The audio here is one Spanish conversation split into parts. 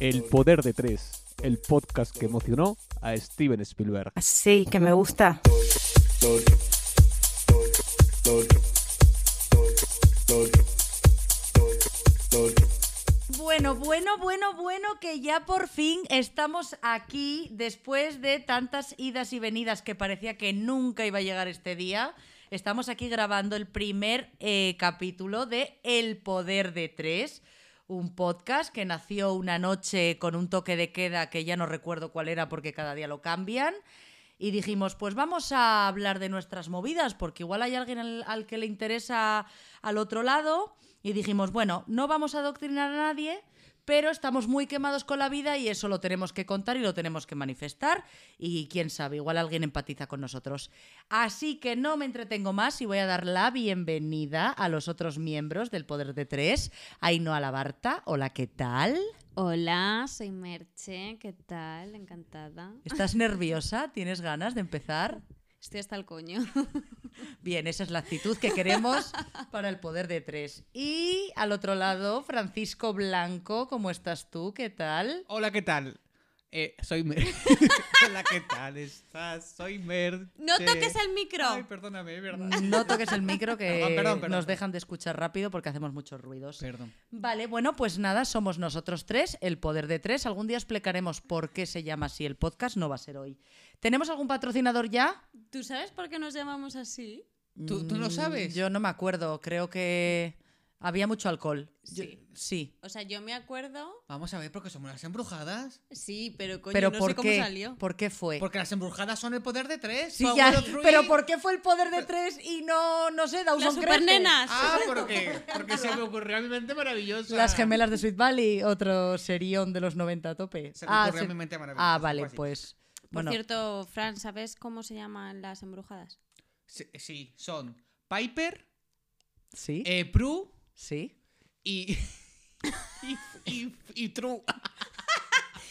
El poder de tres, el podcast que emocionó a Steven Spielberg. Sí, que me gusta. Bueno, bueno, bueno, bueno, que ya por fin estamos aquí después de tantas idas y venidas que parecía que nunca iba a llegar este día. Estamos aquí grabando el primer eh, capítulo de El Poder de Tres, un podcast que nació una noche con un toque de queda que ya no recuerdo cuál era porque cada día lo cambian. Y dijimos, pues vamos a hablar de nuestras movidas, porque igual hay alguien al, al que le interesa al otro lado. Y dijimos, bueno, no vamos a adoctrinar a nadie, pero estamos muy quemados con la vida y eso lo tenemos que contar y lo tenemos que manifestar. Y quién sabe, igual alguien empatiza con nosotros. Así que no me entretengo más y voy a dar la bienvenida a los otros miembros del Poder de Tres. Ainhoa Labarta, hola, ¿qué tal? Hola, soy Merche, ¿qué tal? Encantada. ¿Estás nerviosa? ¿Tienes ganas de empezar? Estoy hasta el coño. Bien, esa es la actitud que queremos para el poder de tres. Y al otro lado, Francisco Blanco, ¿cómo estás tú? ¿Qué tal? Hola, ¿qué tal? Eh, soy Mer. Hola, ¿qué tal estás? Soy Mer. No toques el micro. Ay, perdóname, verdad. No toques el micro que Perdón, perdón, perdón. nos dejan de escuchar rápido porque hacemos muchos ruidos. Perdón. Vale, bueno, pues nada, somos nosotros tres, el poder de tres. Algún día explicaremos por qué se llama así el podcast, no va a ser hoy. ¿Tenemos algún patrocinador ya? ¿Tú sabes por qué nos llamamos así? ¿Tú, tú no Mm, sabes? Yo no me acuerdo, creo que había mucho alcohol. Yo- Sí. sí. O sea, yo me acuerdo. Vamos a ver, porque somos las embrujadas. Sí, pero coño, Pero no ¿por sé cómo qué? salió. ¿Por qué fue? Porque las embrujadas son el poder de tres. Sí, Power ya, of three. pero ¿por qué fue el poder de tres y no, no sé, Dawson Las Crece? supernenas. Ah, porque, porque se me ocurrió a mi mente maravillosa. Las gemelas de Sweet Valley, otro serión de los 90 a tope. Se me ah, ocurrió a se- mi mente maravillosa. ah, vale, así. pues. Por Bueno, cierto, Fran, ¿sabes cómo se llaman las embrujadas? Sí, sí, son Piper, sí, eh, Prue sí. y. y, y, y True.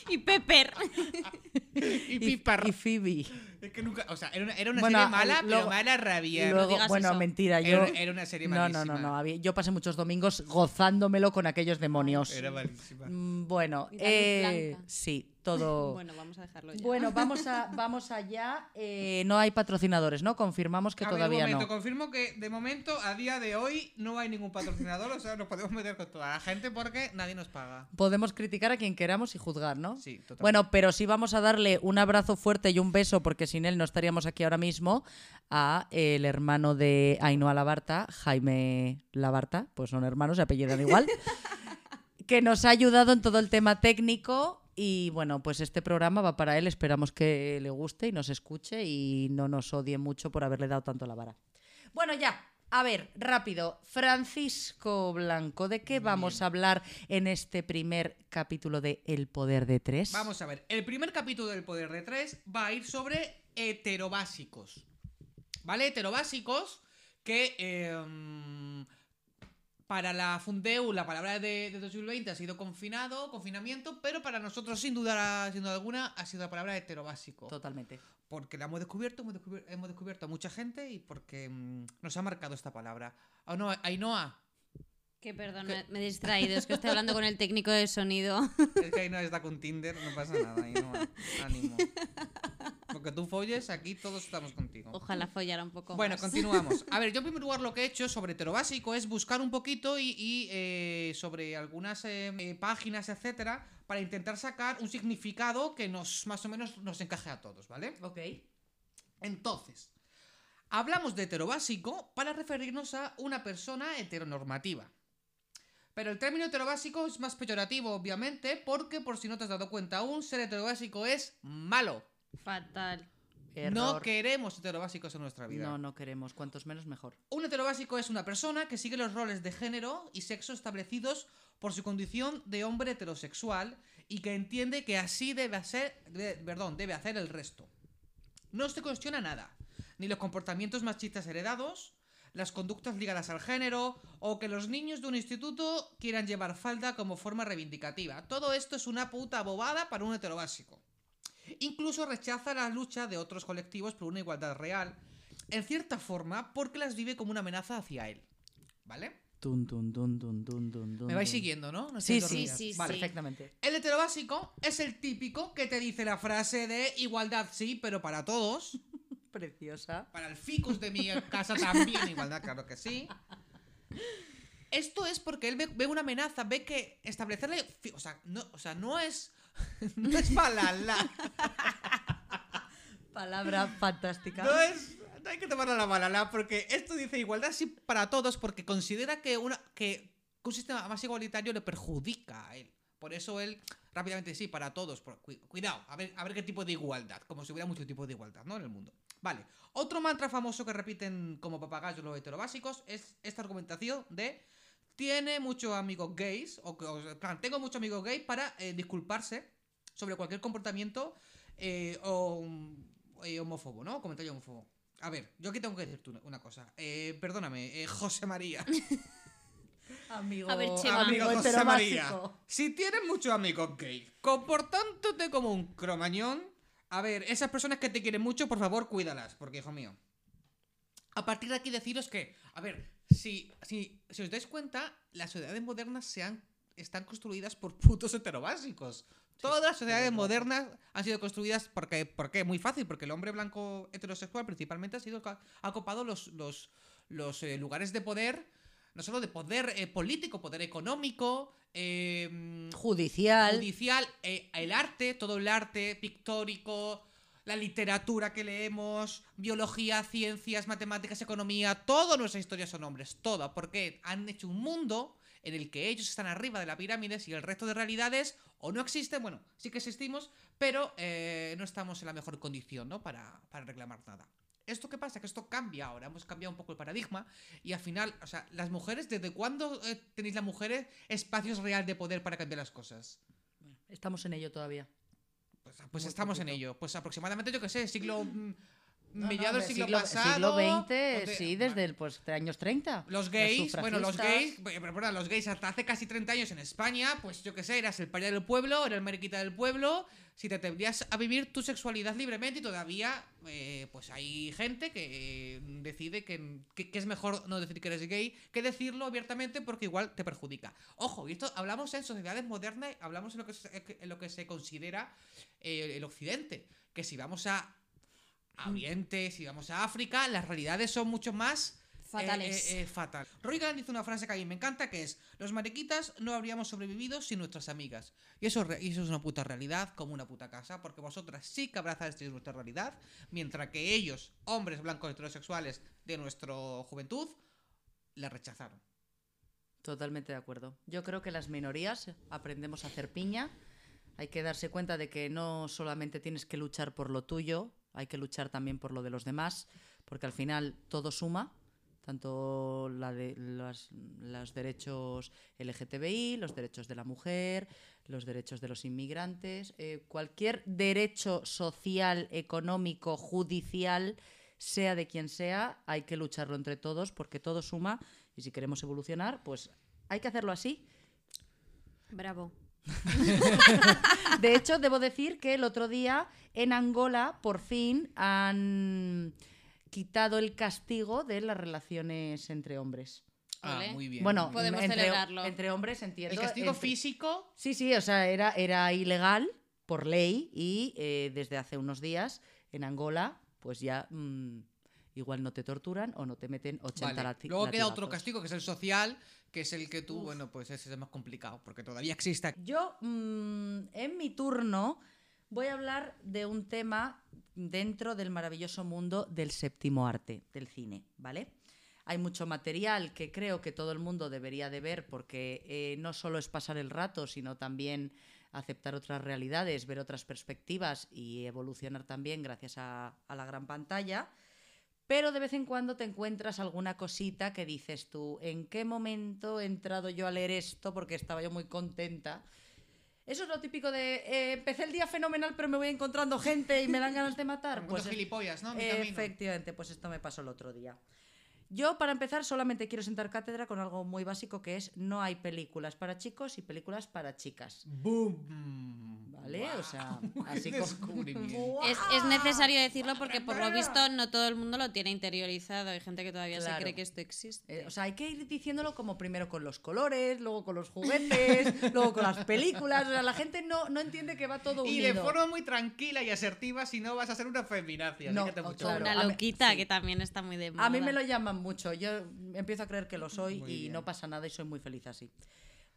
Y Pepper. Y Piper. y Phoebe. Es que nunca. O sea, era una, era una Bueno, serie mala, luego- pero mala rabia. Luego, digas bueno, eso. mentira, yo. Era, era una serie no, malísima. no, no, no. había- Yo pasé muchos domingos gozándomelo con aquellos demonios. Era malísima. Mm, Bueno, eh, sí, todo. Bueno, vamos a dejarlo ya. Bueno, vamos, a, vamos allá. Eh, no hay patrocinadores, ¿no? Confirmamos que A ver, todavía un momento, no. confirmo que de momento, a día de hoy, no hay ningún patrocinador, o sea, nos podemos meter con toda la gente porque nadie nos paga. Podemos criticar a quien queramos y juzgar, ¿no? Sí, totalmente. Bueno, pero sí vamos a un abrazo fuerte y un beso, porque sin él no estaríamos aquí ahora mismo, a el hermano de Ainhoa Labarta, Jaime Labarta, pues son hermanos, se apellidan igual, que nos ha ayudado en todo el tema técnico. Y bueno, pues este programa va para él, esperamos que le guste y nos escuche y no nos odie mucho por haberle dado tanto la vara. Bueno, ya, a ver, rápido. Francisco Blanco, ¿de qué vamos a hablar en este primer capítulo de El Poder de Tres? Vamos a ver, el primer capítulo del Poder de Tres va a ir sobre heterobásicos. ¿Vale? Heterobásicos que eh, para la Fundeu la palabra de, de 2020 ha sido confinado, confinamiento, pero para nosotros sin duda, sin duda alguna ha sido la palabra heterobásico. Totalmente. Porque la hemos descubierto, hemos descubierto, hemos descubierto a mucha gente y porque mm, nos ha marcado esta palabra. Ah, no, Ainhoa. Que perdón, me, me he distraído. Es que estoy hablando con el técnico de sonido. Es que Ainhoa está con Tinder, no pasa nada, Ainhoa. Ánimo. Porque tú folles, aquí todos estamos contigo. Ojalá follara un poco Bueno, más. continuamos. A ver, yo en primer lugar lo que he hecho sobre heterobásico es buscar un poquito y, y, eh, sobre algunas eh, eh, páginas, etcétera, para intentar sacar un significado que nos más o menos nos encaje a todos, ¿vale? Ok. Entonces, hablamos de heterobásico para referirnos a una persona heteronormativa. Pero el término heterobásico es más peyorativo, obviamente, porque por si no te has dado cuenta aún, ser heterobásico es malo. Fatal. No queremos heterobásicos en nuestra vida. No, no queremos. Cuantos menos, mejor. Un heterobásico es una persona que sigue los roles de género y sexo establecidos por su condición de hombre heterosexual y que entiende que así debe hacer, de- perdón, debe hacer el resto. No se cuestiona nada, ni los comportamientos machistas heredados, las conductas ligadas al género o que los niños de un instituto quieran llevar falda como forma reivindicativa. Todo esto es una puta bobada para un heterobásico. Incluso rechaza la lucha de otros colectivos por una igualdad real, en cierta forma porque las vive como una amenaza hacia él. ¿Vale? Tun, tun, tun, Me vais siguiendo, ¿no? No Sí, sí, sí, Vale. Perfectamente. El heterobásico es el típico que te dice la frase de igualdad sí, pero para todos. Preciosa. Para el ficus de mi casa también igualdad, claro que sí. Esto es porque él ve, ve una amenaza, ve que establecerle... fi- O sea, no, o sea, no es... No es malala. Palabra fantástica. No es. No hay que tomarla la malala porque esto dice igualdad sí para todos porque considera que, una, que un sistema más igualitario le perjudica a él. Por eso él rápidamente sí, para todos. cuidado, a ver, a ver qué tipo de igualdad. Como si hubiera mucho tipo de igualdad, ¿no? En el mundo. Vale. Otro mantra famoso que repiten como papagayos los heterobásicos es esta argumentación de tiene muchos amigos gays, o, que- o plan, tengo muchos amigos gays para eh, disculparse sobre cualquier comportamiento eh, o, eh, homófobo, ¿no? Comentario homófobo. A ver, yo aquí tengo que decirte una, una cosa. Eh, perdóname, eh, José María. Amigo, A ver, Chema. amigo Amigo José. María. Si tienes muchos amigos gay, comportándote como un cromañón, a ver, esas personas que te quieren mucho, por favor, cuídalas, porque hijo mío. A partir de aquí deciros que, a ver, si, si, si os dais cuenta, las sociedades modernas se han, están construidas por putos heterobásicos. Todas las sociedades modernas han sido construidas porque, porque muy fácil, porque el hombre blanco heterosexual principalmente ha sido ha ocupado los, los, los eh, lugares de poder, no solo de poder eh, político, poder económico, eh, Judicial. judicial, eh, el arte, todo el arte pictórico, la literatura que leemos, biología, ciencias, matemáticas, economía, toda nuestra historia son hombres, toda, porque han hecho un mundo en el que ellos están arriba de la pirámide y el resto de realidades o no existen, bueno, sí que existimos, pero eh, no estamos en la mejor condición, ¿no? Para, para reclamar nada. ¿Esto qué pasa? Que esto cambia ahora, hemos cambiado un poco el paradigma y al final, o sea, las mujeres, ¿desde cuándo eh, tenéis las mujeres espacios real de poder para cambiar las cosas? Estamos en ello todavía. Pues, pues estamos en ello. Pues aproximadamente, yo qué sé, siglo. No, del hombre, siglo, pasado. Siglo XX, sí, desde el, pues, años 30. Los gays, bueno, los gays, pero, pero, los gays hasta hace casi 30 años en España, pues yo qué sé, eras el paria del pueblo, eras el mariquita del pueblo, si te atrevías a vivir tu sexualidad libremente y todavía, eh, pues hay gente que eh, decide que, que- que es mejor no decir que eres gay que decirlo abiertamente porque igual te perjudica. Ojo, y esto hablamos en sociedades modernas, hablamos en lo que se, en lo que se considera eh, el occidente, que si vamos a a Oriente, si vamos a África, las realidades son mucho más Fatales. eh, eh, eh, fatal. Roy Grant dice una frase que a mí me encanta que es los mariquitas no habríamos sobrevivido sin nuestras amigas. Y eso, es re- y eso es una puta realidad, como una puta casa, porque vosotras sí que abrazasteis nuestra realidad, mientras que ellos, hombres blancos heterosexuales de nuestra juventud, la rechazaron. Totalmente de acuerdo. Yo creo que las minorías aprendemos a hacer piña. Hay que darse cuenta de que no solamente tienes que luchar por lo tuyo, hay que luchar también por lo de los demás, porque al final todo suma, tanto la de los, los derechos LGTBI, los derechos de la mujer, los derechos de los inmigrantes, eh, cualquier derecho social, económico, judicial, sea de quien sea, hay que lucharlo entre todos porque todo suma y si queremos evolucionar, pues hay que hacerlo así. Bravo. De hecho, debo decir que el otro día en Angola por fin han quitado el castigo de las relaciones entre hombres. Ah, muy bien. Bueno, Podemos entre, celebrarlo. entre hombres entiendo. el castigo entre- físico Sí, sí, o sea, era, era ilegal por ley y eh, desde hace unos días en Angola, pues ya mm, igual no te torturan o no te meten 80 Vale. lati- Luego queda otro castigo que es el social, que es el que tú, bueno, pues ese es más complicado, porque todavía existe. Yo, mm, en mi turno, voy a hablar de un tema dentro del maravilloso mundo del séptimo arte, del cine, ¿vale? Hay mucho material que creo que todo el mundo debería de ver porque eh, no solo es pasar el rato, sino también aceptar otras realidades, ver otras perspectivas y evolucionar también gracias a, a la gran pantalla. Pero de vez en cuando te encuentras alguna cosita que dices tú, ¿en qué momento he entrado yo a leer esto? Porque estaba yo muy contenta. Eso es lo típico de, eh, empecé el día fenomenal, pero me voy encontrando gente y me dan ganas de matar. Pues, gilipollas, ¿no? Mi efectivamente, pues esto me pasó el otro día. Yo, para empezar, solamente quiero sentar cátedra con algo muy básico que es no hay películas para chicos y películas para chicas. Boom. ¿vale? O sea, así como... Es, es necesario decirlo porque por lo visto no todo el mundo lo tiene interiorizado. Hay gente que todavía Claro. se cree que esto existe. Eh, o sea, hay que ir diciéndolo como primero con los colores, luego con los juguetes, luego con las películas. O sea, la gente no, no entiende que va todo Y unido. de forma muy tranquila y asertiva, si no vas a ser una feminacia. No, así que ten o mucho claro. Una a mí- loquita sí. que también está muy de moda. A mí me lo llaman mucho. Yo empiezo a creer que lo soy Muy y bien. no pasa nada y soy muy feliz así.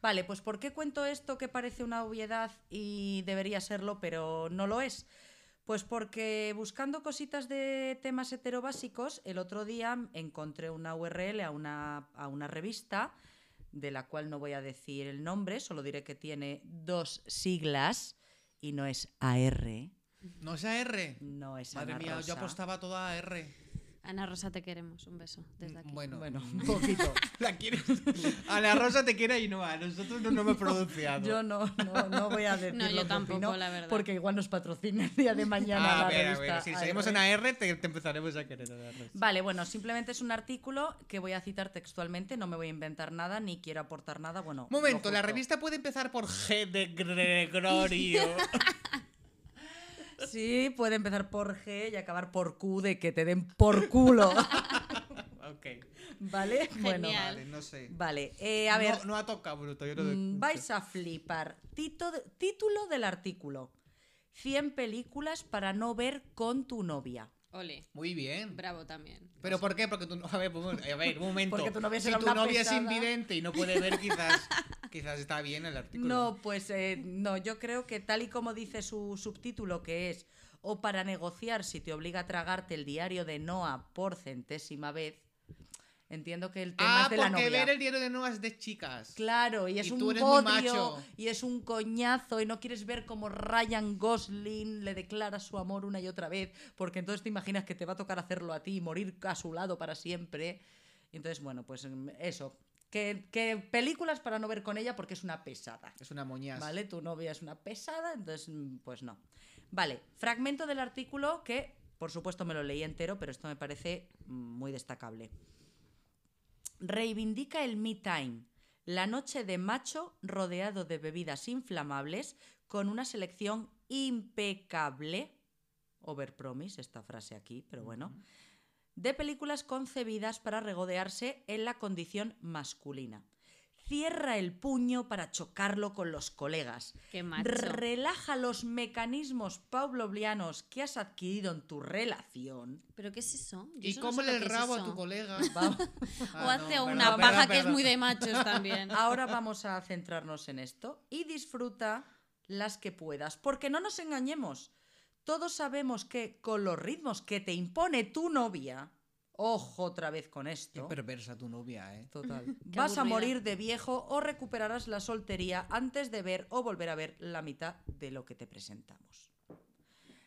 Vale, pues ¿por qué cuento esto que parece una obviedad y debería serlo, pero no lo es? Pues porque buscando cositas de temas heterobásicos, el otro día encontré una URL a una, a una revista, de la cual no voy a decir el nombre, solo diré que tiene dos siglas y no es AR, No sea R. no es Madre Ana mía, yo Rosa. apostaba toda a R. Ana Rosa, te queremos. Un beso desde aquí. Bueno, Bueno, un poquito. la quieres. A la Rosa te quiere y no a nosotros no, no me pronunciado. Yo no, no, no voy a decir No, yo tampoco, opino, la verdad. Porque igual nos patrocina el día de mañana Ah, la a ver, a revista ver, si seguimos en AR, te, te empezaremos a querer a. Vale, bueno, simplemente es un artículo que voy a citar textualmente, no me voy a inventar nada ni quiero aportar nada. Bueno, Momento, la revista puede empezar por G de Gregorio. Sí, puede empezar por G y acabar por Q de que te den por culo. ok. ¿Vale? Bueno, Genial. Vale, no sé. vale. eh, a ver, No, no ha tocado, bruto. Yo no mm, vais a flipar. Tito de- título del artículo. 100 películas para no ver con tu novia. Ole. Muy bien. Bravo también. ¿Pero por qué? Porque tú no... A ver, un- a ver, un momento. Porque tu novia si tu novia pesada. es invidente y no puede ver, quizás, quizás está bien el artículo. No, pues eh, no, yo creo que tal y como dice su subtítulo, que es o para negociar si te obliga a tragarte el diario de Noah por centésima vez, entiendo que el tema Ah, es de la porque novia. ver el diario de es de chicas. Claro, y es Y un tú eres muy bodrio macho. y es un coñazo y no quieres ver cómo Ryan Gosling le declara su amor una y otra vez, porque entonces te imaginas que te va a tocar hacerlo a ti y morir a su lado para siempre. Y entonces, bueno, pues mm, eso. Que, que películas para no ver con ella porque es una pesada. Es una moñas. ¿Vale? Tu novia es una pesada, entonces, mm, pues no. Vale, fragmento del artículo que, por supuesto, me lo leí entero, pero esto me parece mm, muy destacable. Reivindica el Me Time, la noche de macho rodeado de bebidas inflamables con una selección impecable. Overpromise esta frase aquí, pero bueno. De películas concebidas para regodearse en la condición masculina. Cierra el puño para chocarlo con los colegas. Qué macho. Relaja los mecanismos pavlovianos que has adquirido en tu relación. ¿Pero qué es eso? Yo ¿Y eso no cómo sé le es rabo a tu colega? Va- Ah, O hace no, una perdón, paja perdón, que es muy de machos también. Ahora vamos a centrarnos en esto y disfruta las que puedas, porque no nos engañemos. Todos sabemos que con los ritmos que te impone tu novia, ojo otra vez con Qué esto. perversa tu novia, ¿eh? Total. Qué Vas a morir de viejo o recuperarás la soltería antes de ver o volver a ver la mitad de lo que te presentamos.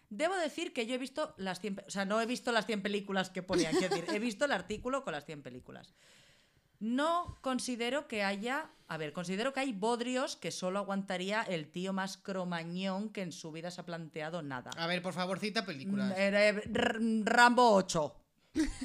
Debo decir que yo he visto las 100, pe- o sea, no he visto las 100 películas que ponían, quiero decir, he visto el artículo con las 100 películas. No considero que haya, a ver, considero que hay bodrios que solo aguantaría el tío más cromañón que en su vida se ha planteado nada. A ver, por favor, cita películas. Eh, eh, R- Rambo 8.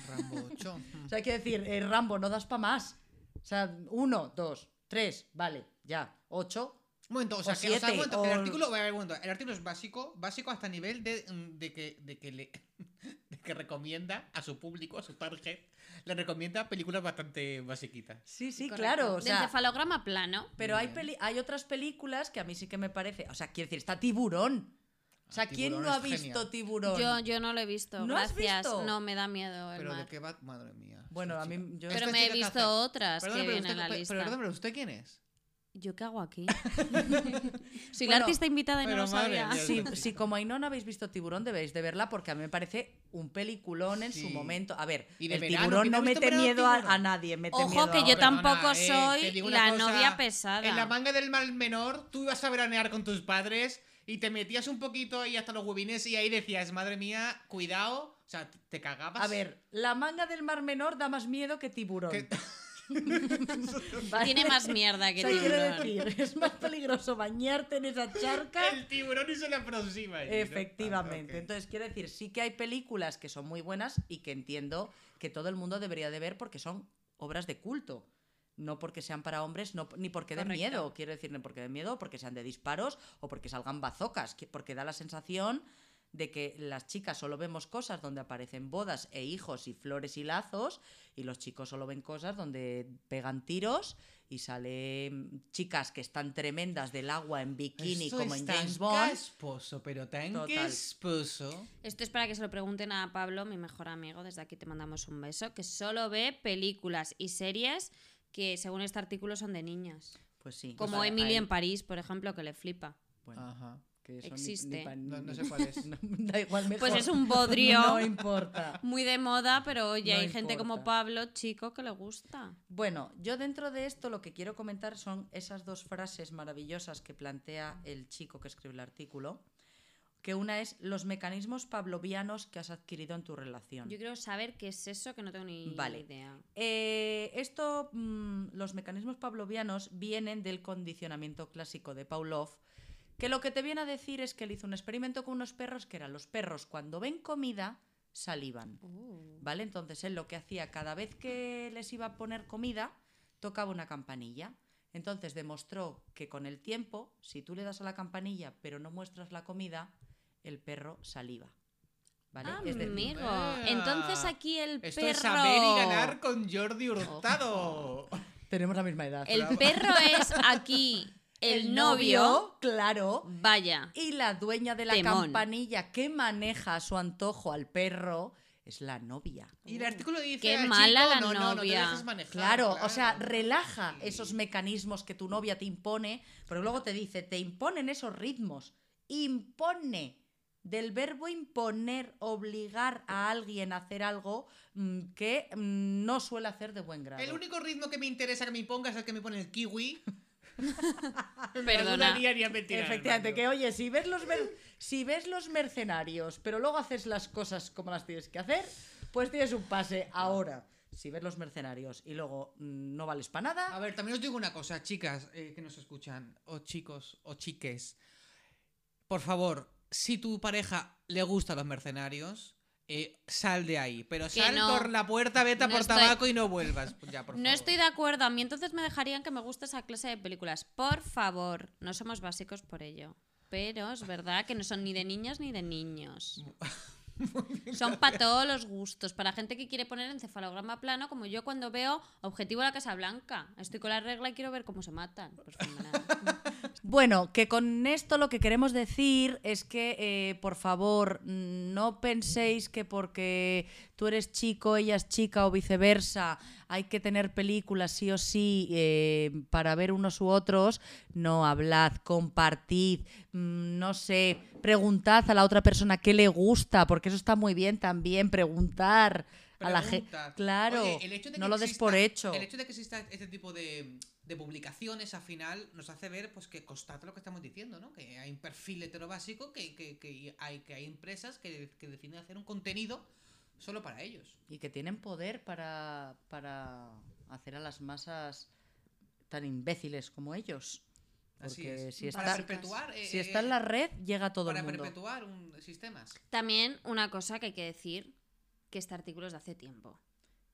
Rambo 8. O sea, hay que decir, eh, Rambo, no das pa' más. O sea, uno, dos, tres, vale, ya. Ocho. Un momento, o sea, O que, o sea, siete, un momento, el artículo, a ver, un momento, el artículo es básico, básico hasta nivel de, mm, de que, de que le de que recomienda a su público, a su target, le recomienda películas bastante basiquitas. Sí, sí, Correcto. claro. O De sea, encefalograma plano. pero hay, peli- hay otras películas que a mí sí que me parece. O sea, quiero decir, está Tiburón. O sea, ¿quién Tiburón no ha visto genial. Tiburón? Yo, yo no lo he visto. ¿No has Gracias. visto? No, me da miedo el Pero mar. de qué va, madre mía. Bueno, a mí- yo- Pero me he visto hace- otras Perdón, que pero vienen en la usted, lista. pero, perdón, pero ¿usted quién es? ¿Yo qué hago aquí? Soy Bueno, la artista invitada y no pero lo sabía. mía, Si, si como ahí no habéis visto Tiburón, debéis de verla porque a mí me parece un peliculón en su Sí. momento. A ver, Y el verano, tiburón ¿quién no mete miedo a, Tiburón? a nadie. Mete Ojo, miedo que a- yo Perdona, tampoco eh, soy digo la cosa, novia pesada. En la manga del mal menor, tú ibas a veranear con tus padres y te metías un poquito ahí hasta los huevines y ahí decías, madre mía, cuidado. O sea, te cagabas. A ver, la manga del mar menor da más miedo que tiburón. Que- ¿vale? Tiene más mierda O que quiero tiburón. decir, es más peligroso bañarte en esa charca. El tiburón y se le aproxima. allí, ¿no? Efectivamente. Ah. Entonces, quiero decir, sí que hay películas que son muy buenas y que entiendo que todo el mundo debería de ver porque son obras de culto. No porque sean para hombres, no, ni porque den miedo, quiero decir, ni porque den miedo, porque sean de disparos, o porque salgan bazocas, que- porque da la sensación de que las chicas solo vemos cosas donde aparecen bodas e hijos y flores y lazos, y los chicos solo ven cosas donde pegan tiros y salen chicas que están tremendas del agua en bikini, Esto como es en tan James Bond. casposo, pero tan casposo. Esto es para que se lo pregunten a Pablo, mi mejor amigo. Desde aquí te mandamos un beso. Que solo ve películas y series que, según este artículo, son de niñas. Pues sí. Como Pues Emily en París, por ejemplo, que le flipa. bueno, Ajá. que eso ni- existe. ni No, sé cuál es. No, da igual, mejor. Pues es un bodrio. No importa. Muy de moda, pero oye, No hay gente como. Pablo, chico, que le gusta. Bueno, yo dentro de esto lo que quiero comentar son esas dos frases maravillosas que plantea el chico que escribe el artículo. Que una es los mecanismos pavlovianos que has adquirido en tu relación. Yo quiero saber qué es eso, que no tengo ni Vale. idea. Eh, esto, mm, los mecanismos pavlovianos vienen del condicionamiento clásico de Pavlov, que lo que te viene a decir es que él hizo un experimento con unos perros que eran los perros cuando ven comida salivan. Uh. ¿Vale? Entonces él lo que hacía cada vez que les iba a poner comida, tocaba una campanilla. Entonces demostró que con el tiempo, si tú le das a la campanilla pero no muestras la comida, el perro saliva. ¿Vale? Amigo, Ah. entonces aquí el Esto perro. es saber y ganar con Jordi Hurtado. tenemos la misma edad. El perro es aquí el, novio. claro. Vaya. Y la dueña de la Temón. campanilla que maneja a su antojo al perro es la novia. Y el artículo dice. Qué al mala chico, la no, no, no te novia. dejes manejar, Claro, o sea, claro. relaja esos mecanismos que tu novia te impone, pero luego te dice, te imponen esos ritmos. Impone. Del verbo imponer, obligar a alguien a hacer algo mm, que mm, no suele hacer de buen grado. El único ritmo que me interesa que me pongas es el que me pone el kiwi. Perdona. Efectivamente, que oye, si ves los si ves los mercenarios, pero luego haces las cosas como las tienes que hacer, pues tienes un pase ahora. Si ves los mercenarios y luego mm, no vales para A nada, ver, también os digo una cosa, chicas eh, que nos escuchan, o chicos, o chiques. Por favor, si tu pareja le gustan los mercenarios, eh, sal de ahí. Pero sal no. por la puerta, vete a No por estoy- tabaco y no vuelvas. Pues ya, por No estoy de acuerdo. A mí entonces me dejarían que me guste esa clase de películas. Por favor, no somos básicos por ello. Pero es verdad que no son ni de niños ni de niños. Son para todos los gustos. Para gente que quiere poner encefalograma plano, como yo cuando veo Objetivo la Casa Blanca. Estoy con la regla y quiero ver cómo se matan. Pues. Bueno, que con esto lo que queremos decir es que, eh, por favor, no penséis que porque tú eres chico, ella es chica o viceversa, hay que tener películas sí o sí eh, para ver unos u otros. No, hablad, compartid, mm, no sé, preguntad a la otra persona qué le gusta, porque eso está muy bien también, preguntar a la gente. Claro, Oye, el hecho de no que lo des por hecho. El hecho de que exista este tipo de, de publicaciones al final nos hace ver pues que constata lo que estamos diciendo, ¿no? Que hay un perfil heterobásico, que, que, que hay, que hay empresas que, que deciden hacer un contenido solo para ellos. Y que tienen poder para, para hacer a las masas tan imbéciles como ellos. Así es. si para está, perpetuar, eh, si está en la red, llega a todo para el mundo. perpetuar un, sistemas. También una cosa que hay que decir, que este artículo es de hace tiempo.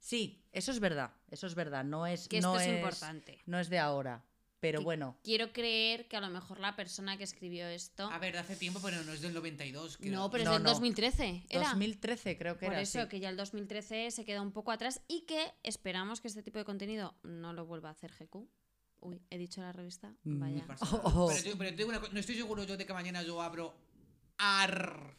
Sí, eso es verdad, eso es verdad. No es, Que no esto es es importante. No es de ahora. Pero Que bueno, Quiero creer que a lo mejor la persona que escribió esto... A ver, de hace tiempo, pero no es del 92. creo. no, pero No, es del no. 2013. Era. 2013 creo que Por era. eso, sí. que ya el 2013 se queda un poco atrás y que esperamos que este tipo de contenido no lo vuelva a hacer GQ. Uy, he dicho la revista. Mm. Vaya. Oh, oh. Pero, te- pero digo una cosa, no estoy seguro yo de que mañana yo abro AR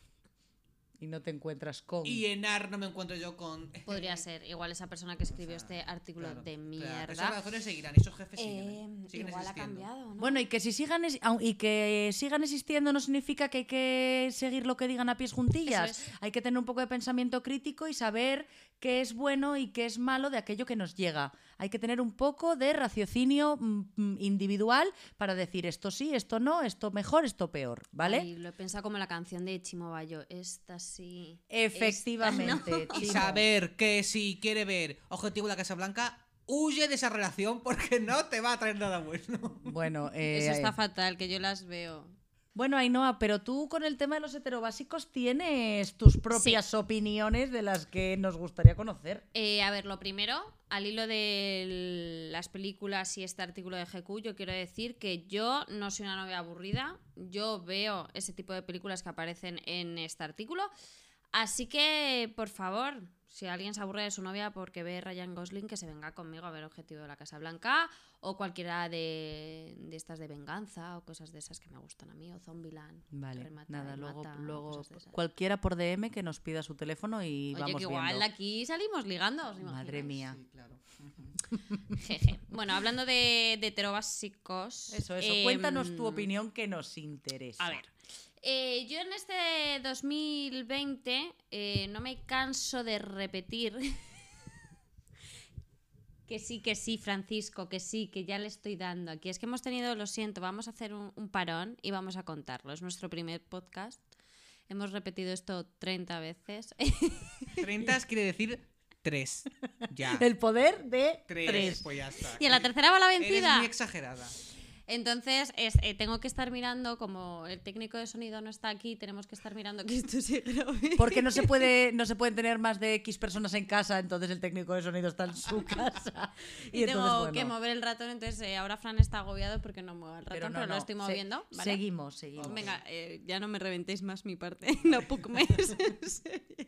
Y no te encuentras con. y en AR no me encuentro yo con. Podría ser. Igual esa persona que escribió este artículo Claro, de claro. mierda. Esas razones seguirán, esos jefes eh, siguen igual ha cambiado, ¿no? Bueno, y que si sigan y que sigan existiendo no significa que hay que seguir lo que digan a pies juntillas. Es. Hay que tener un poco de pensamiento crítico y saber qué es bueno y qué es malo de aquello que nos llega. Hay que tener un poco de raciocinio mm, mm, individual para decir esto sí, esto no, esto mejor, esto peor, ¿vale? Ay, lo he pensado como la canción de Chimo Bayo. Esta sí. Efectivamente. Y saber que si quiere ver Objetivo de la Casa Blanca, huye de esa relación porque no te va a traer nada bueno. Bueno, eh, Eso está fatal, que yo las veo. Bueno, Ainhoa, pero tú con el tema de los heterobásicos tienes tus propias opiniones de las que nos gustaría conocer. Eh, a ver, lo primero, al hilo de las películas y este artículo de GQ, yo quiero decir que yo no soy una novia aburrida. Yo veo ese tipo de películas que aparecen en este artículo. Así que, por favor, si alguien se aburre de su novia porque ve Ryan Gosling, que se venga conmigo a ver Objetivo de la Casa Blanca o cualquiera de, de estas de venganza o cosas de esas que me gustan a mí, o Zombieland. Vale, remata nada, luego, mata, luego cualquiera por DM que nos pida su teléfono y Oye, vamos que igual viendo. aquí salimos ligando. ¿os Madre mía. Sí, claro. Jeje. Bueno, hablando de, de heterobásicos. Eso, eso. em, Cuéntanos tu opinión que nos interesa. A ver. Eh, yo en este 2020 eh, no me canso de repetir que sí, que sí, Francisco, que sí, que ya le estoy dando aquí. Es que hemos tenido, lo siento, vamos a hacer un, un parón y vamos a contarlo. Es nuestro primer podcast. Hemos repetido esto 30 veces. 30 quiere decir 3. Ya. El poder de 3. tres. Pues ya está. y a la tercera va la Eres vencida. muy exagerada. Entonces, es, eh, tengo que estar mirando, como el técnico de sonido no está aquí, tenemos que estar mirando que esto se grabe. Porque no se puede, no se pueden tener más de X personas en casa, entonces el técnico de sonido está en su casa. Y, tengo bueno, que mover el ratón, entonces eh, ahora Fran está agobiado porque no mueve el ratón, pero, no, lo no, estoy se- moviendo. ¿vale? Seguimos, seguimos. Venga, eh, ya no me reventéis más mi parte. No en serio.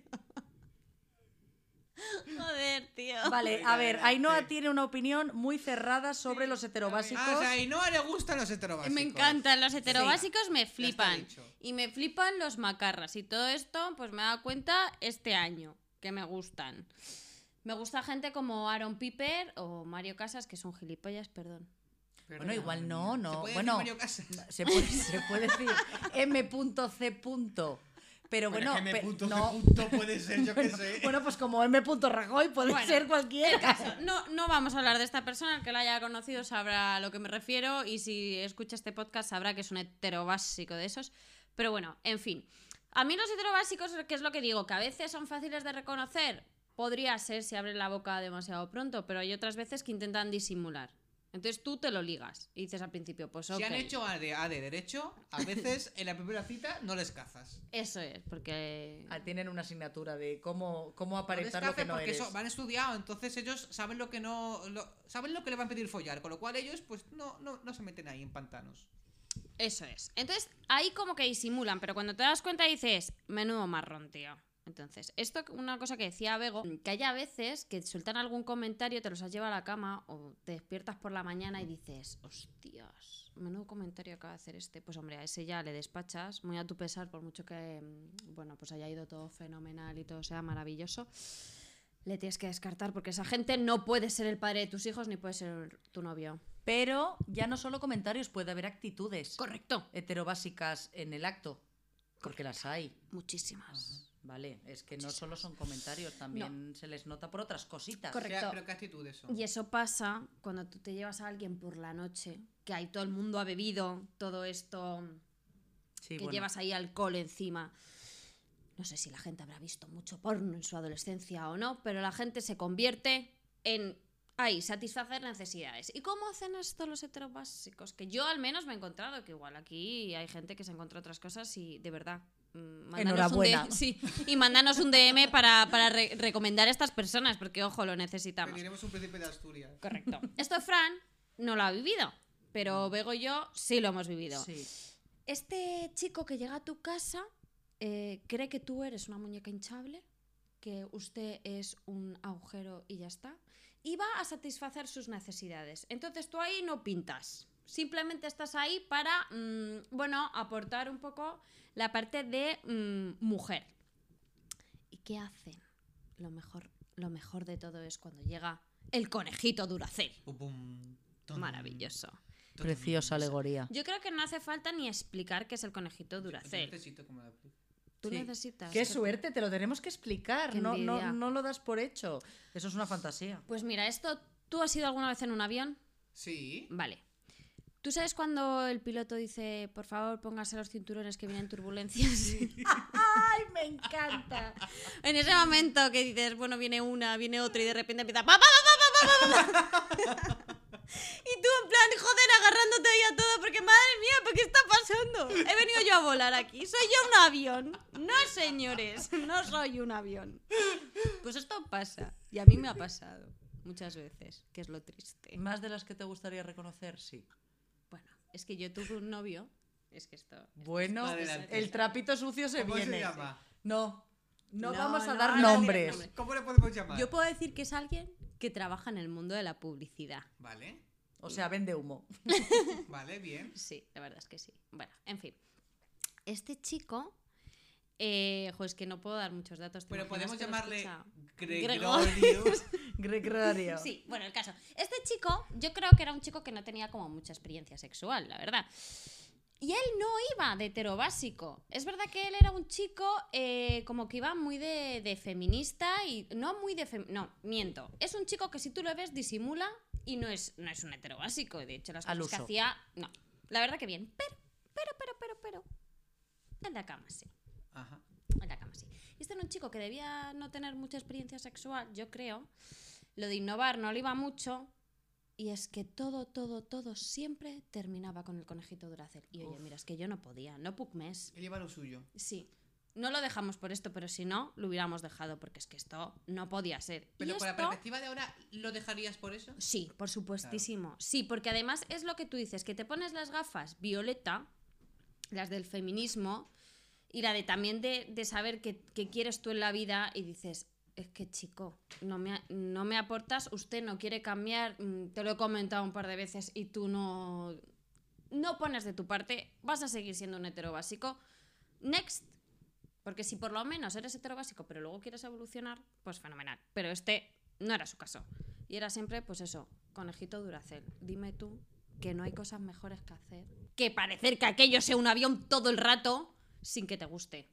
Joder, tío. Vale, a ver, Ainhoa tiene una opinión muy cerrada sobre los heterobásicos. Ah, o sea, y no le gustan los heterobásicos. Me encantan los heterobásicos, me flipan. Y me flipan los macarras. Y todo esto, pues me he dado cuenta este año que me gustan. Me gusta gente como Aaron Piper o Mario Casas, que son gilipollas, perdón. Bueno, igual no, no, ¿Se puede bueno. decir Mario Casas? Se puede, se puede decir M.C. Pero bueno, que pe- M punto, no. Punto puede ser, yo qué sé. Bueno, pues como M. Rajoy puede Bueno, ser cualquiera. No, no vamos a hablar de esta persona, el que la haya conocido sabrá a lo que me refiero y si escucha este podcast sabrá que es un heterobásico de esos. Pero bueno, en fin. A mí los heterobásicos, ¿qué es lo que digo? Que a veces son fáciles de reconocer. Podría ser si abren la boca demasiado pronto, pero hay otras veces que intentan disimular. Entonces tú te lo ligas y dices al principio, pues ok. Si han hecho A de, A de derecho, a veces en la primera cita no les cazas. Eso es, porque... Ah, tienen una asignatura de cómo, cómo No aparentar lo cazas que no porque eres. eso- van estudiado, entonces ellos saben lo que no lo- saben lo que le van a pedir follar, con lo cual ellos pues no, no, no se meten ahí en pantanos. Eso es. Entonces, ahí como que disimulan, pero cuando te das cuenta dices, menudo marrón, tío. Entonces, esto una cosa que decía Bego, que haya veces que sueltan algún comentario, te los has llevado a la cama o te despiertas por la mañana y dices, hostias, menudo comentario acaba de hacer este. Pues hombre, a ese ya le despachas, muy a tu pesar, por mucho que, mm, bueno, pues haya ido todo fenomenal y todo sea maravilloso. Le tienes que descartar porque esa gente no puede ser el padre de tus hijos ni puede ser tu novio. Pero ya no solo comentarios, puede haber actitudes Correcto. heterobásicas en el acto. Porque las hay. Muchísimas. Vale, es que no solo son comentarios, también se les nota por otras cositas. Correcto. O sea, pero qué actitud eso. Y eso pasa cuando tú te llevas a alguien por la noche, que ahí todo el mundo ha bebido, todo esto, Sí, que bueno. llevas ahí alcohol encima. No sé si la gente habrá visto mucho porno en su adolescencia o no, pero la gente se convierte en ahí, satisfacer necesidades. ¿Y cómo hacen esto los heterobásicos? Que yo al menos me he encontrado, que igual aquí hay gente que se encuentra otras cosas y de verdad. Mm, mándanos un Enhorabuena. D- sí, y mándanos un DM para, para re- recomendar a estas personas, porque ojo, lo necesitamos. Pediremos un príncipe de Asturias. Correcto. Esto Fran no lo ha vivido, pero Bego y yo sí lo hemos vivido. Sí. Este chico que llega a tu casa eh, cree que tú eres una muñeca hinchable, que usted es un agujero y ya está, y va a satisfacer sus necesidades. Entonces tú ahí no pintas. Simplemente estás ahí para, mm, bueno, aportar un poco la parte de mm, mujer. ¿Y qué hacen? Lo mejor, lo mejor de todo es cuando llega el conejito Duracel. Maravilloso. Preciosa alegoría. Yo creo que no hace falta ni explicar qué es el conejito Yo Duracel. necesito. Tú Sí. necesitas. Qué suerte, te lo tenemos que explicar. No, no, no lo das por hecho. Eso es una fantasía. Pues mira, esto, ¿tú has ido alguna vez en un avión? Sí. Vale. ¿Tú sabes cuando el piloto dice, por favor, póngase los cinturones que vienen turbulencias? ¡Ay, me encanta! en ese momento que dices, bueno, viene una, viene otra y de repente empieza... "Pa, pa, pa, pa, pa, pa, pa, pa". y tú en plan, joder, agarrándote ahí a todo porque madre mía, ¿pero qué está pasando? He venido yo a volar aquí. Soy yo un avión. No, señores, no soy un avión. Pues esto pasa. Y a mí me ha pasado muchas veces, que es lo triste. Más de las que te gustaría reconocer, sí. Es que yo tuve un novio. Es que esto. Bueno, Adelante. el trapito sucio se ¿Cómo viene. se llama? No, no, No, vamos a no, dar nombres. nombres. ¿Cómo le podemos llamar? Yo puedo decir que es alguien que trabaja en el mundo de la publicidad. Vale, O sea, vende humo. vale, bien. Sí, la verdad es que sí. Bueno, en fin. Este chico. Eh, jo, es que no puedo dar muchos datos. ¿te Pero podemos llamarle? Gregorio. Gregorio. Sí, bueno, el caso. Este chico, yo creo que era un chico que no tenía como mucha experiencia sexual, la verdad. Y él no iba de hetero básico. Es verdad que él era un chico eh, como que iba muy de, de feminista y no muy de... fem- no, miento. Es un chico que si tú lo ves disimula y no es, no es un hetero básico. De hecho, las Al cosas que hacía... No, la verdad que bien. Pero, pero, pero, pero, pero... En la cama sí. Ajá. En la cama, sí. Y este era un chico que debía no tener mucha experiencia sexual, yo creo. Lo de innovar no le iba mucho. Y es que todo, todo, todo siempre terminaba con el conejito Duracell. Y oye, mira, es que yo no podía, no puc mes. Él lleva lo suyo. Sí. No lo dejamos por esto, pero si no, lo hubiéramos dejado, porque es que esto no podía ser. Pero por la perspectiva de ahora, ¿lo dejarías por eso? Sí, por supuestísimo. Sí, porque además es lo que tú dices, que te pones las gafas violeta, las del feminismo, y la de también de, de saber qué qué quieres tú en la vida, y dices, es que chico, no me, no me aportas, usted no quiere cambiar, mm, te lo he comentado un par de veces y tú no, no pones de tu parte, vas a seguir siendo un hetero básico. Next. Porque si por lo menos eres hetero básico, pero luego quieres evolucionar, pues fenomenal. Pero este no era su caso. Y era siempre, pues eso, conejito Duracel. Dime tú que no hay cosas mejores que hacer que parecer que aquello sea un avión todo el rato sin que te guste.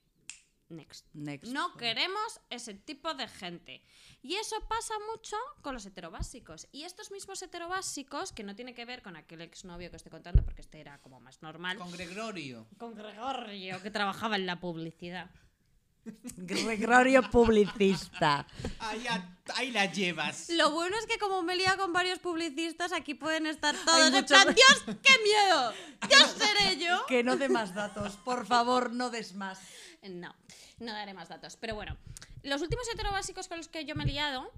Next. Next. No queremos ese tipo de gente. Y eso pasa mucho con los heterobásicos. Y estos mismos heterobásicos, que no tiene que ver con aquel exnovio que estoy contando, porque este era como más normal, Con Gregorio. con Gregorio, que trabajaba en la publicidad. Gregorio publicista. Ahí, a- ahí la llevas. Lo bueno es que como me lía con varios publicistas, aquí pueden estar todos en plan, ¡Dios, qué miedo! ¡Dios seré yo! Que no dé más datos. Por favor, no des más. No, no daré más datos. Pero bueno, los últimos heterobásicos con los que yo me he liado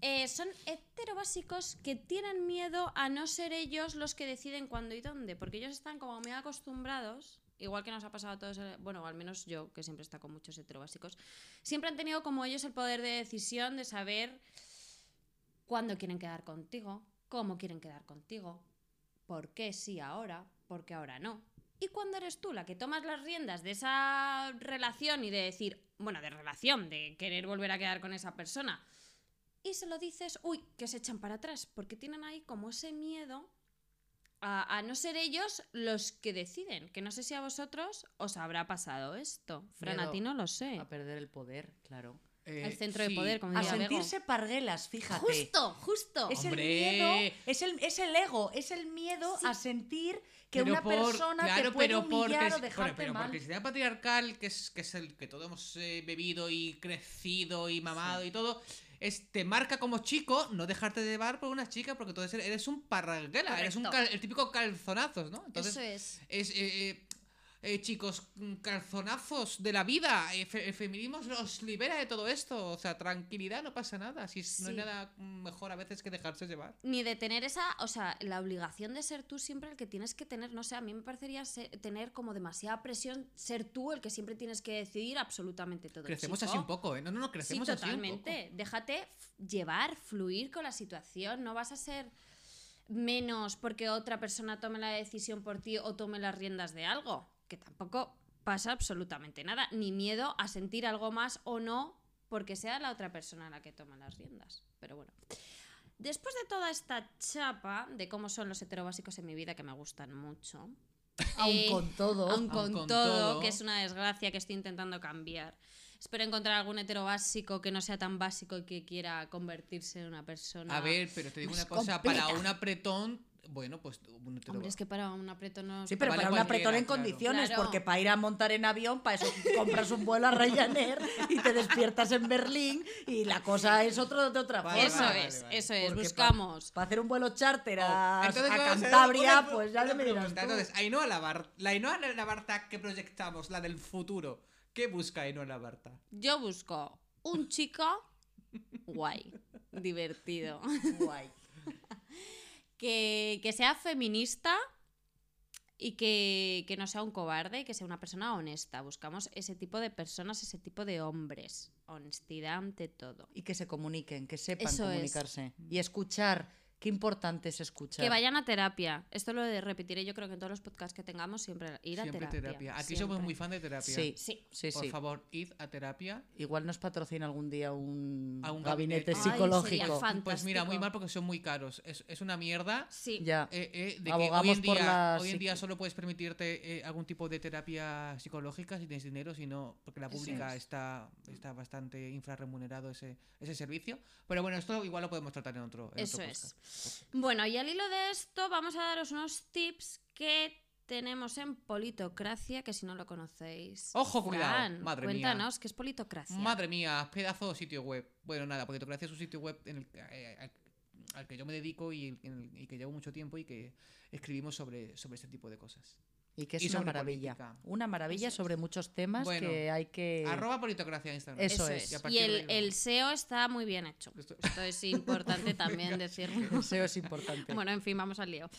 eh, son heterobásicos que tienen miedo a no ser ellos los que deciden cuándo y dónde, porque ellos están como muy acostumbrados, igual que nos ha pasado a todos, eh, bueno, al menos yo, que siempre está con muchos heterobásicos, siempre han tenido como ellos el poder de decisión de saber cuándo quieren quedar contigo, cómo quieren quedar contigo, por qué sí ahora, por qué ahora no. Y cuando eres tú la que tomas las riendas de esa relación y de decir, bueno, de relación, de querer volver a quedar con esa persona, y se lo dices, uy, que se echan para atrás, porque tienen ahí como ese miedo a, a no ser ellos los que deciden, que no sé si a vosotros os habrá pasado esto. Fran, a ti no lo sé. A perder el poder, claro. Eh, El centro de sí. poder, como A diría Bego. sentirse parguelas, fíjate. Justo, justo. Es el Hombre. miedo, es el, es el ego, es el miedo a sentir que Pero una por- persona claro, te puede pero humillar porque, o dejarte pero mal. porque el sistema patriarcal, que es, que es el que todos hemos eh, bebido y crecido y mamado y todo, es, te marca como chico no dejarte llevar por una chica porque entonces eres un parraguela, eres un cal- el típico calzonazos, ¿no? Entonces, Eso es. es eh, eh, chicos, mm, calzonazos de la vida. eh, fe- el feminismo os libera de todo esto. O sea, tranquilidad, no pasa nada. Si no hay Sí. nada mejor a veces que dejarse llevar. Ni de tener esa, o sea, la obligación de ser tú siempre el que tienes que tener, no sé, a mí me parecería se- tener como demasiada presión ser tú el que siempre tienes que decidir absolutamente todo. Crecemos chico. así un poco, ¿eh? No, no, no, Sí, crecemos así un poco. totalmente. Déjate llevar, fluir con la situación. No vas a ser menos porque otra persona tome la decisión por ti o tome las riendas de algo. Que tampoco pasa absolutamente nada. Ni miedo a sentir algo más o no porque sea la otra persona la que toma las riendas. Pero bueno. Después de toda esta chapa de cómo son los heterobásicos en mi vida, que me gustan mucho, Aún eh, con todo. aun con, Aun con todo, todo. que es una desgracia que estoy intentando cambiar. Espero encontrar algún hetero básico que no sea tan básico y que quiera convertirse en una persona. A ver, pero te digo una cosa, completa. para un apretón, Bueno, pues un hetero- Hombre, es que para un apretón no... Sí, pero Vale para un apretón en claro. condiciones, Claro. porque para ir a montar en avión, para eso compras un vuelo a Ryanair y te despiertas en Berlín y la cosa es otro de otra Vale, Eso forma. vale, es, vale. eso es, Porque buscamos. Para hacer un vuelo charter a, Oh, entonces a Cantabria, una- pues ya una me dirás. Entonces, Ainhoa Labarta, la Ainhoa Labarta que proyectamos, la del futuro, ¿qué busca Ainhoa Labarta? Yo busco un chico guay, divertido, Guay. Que, que sea feminista y que, que no sea un cobarde y que sea una persona honesta. Buscamos ese tipo de personas, ese tipo de hombres. Honestidad ante todo. Y que se comuniquen, que sepan Eso es. comunicarse. Y escuchar. Qué importante es escuchar. Que vayan a terapia. Esto lo repetiré yo creo que en todos los podcasts que tengamos siempre ir a Siempre terapia. terapia. Aquí siempre. somos muy fan de terapia. Sí, Sí. sí, Por sí. favor, id a terapia. Igual nos patrocina algún día un, A un gabinete, gabinete. Ay, psicológico. Pues mira, muy mal porque son muy caros. Es, es una mierda. Sí. Ya. eh, eh, de que Abogamos hoy en, por día, la hoy en día solo puedes permitirte eh, algún tipo de terapia psicológica si tienes dinero, sino porque la pública es. está, está bastante infrarremunerado ese, ese servicio. Pero bueno, esto igual lo podemos tratar en otro, en Eso otro es. Bueno, y al hilo de esto vamos a daros unos tips que tenemos en Politocracia, que si no lo conocéis. Ojo, cuidado. Madre mía. cuéntanos qué es Politocracia. Madre mía, pedazo de sitio web. Bueno, nada, Politocracia es un sitio web en el, que- eh, al, al que yo me dedico y, en el- y que llevo mucho tiempo y que escribimos sobre, sobre este tipo de cosas. Y que es Y una maravilla. política. Una maravilla sobre muchos temas Bueno, que hay que. Arroba Politocracia en Instagram. Eso Eso es. es. Y el. SEO está muy bien hecho. Esto- Esto es importante también decirlo. El SEO es importante. Bueno, en fin, vamos al lío.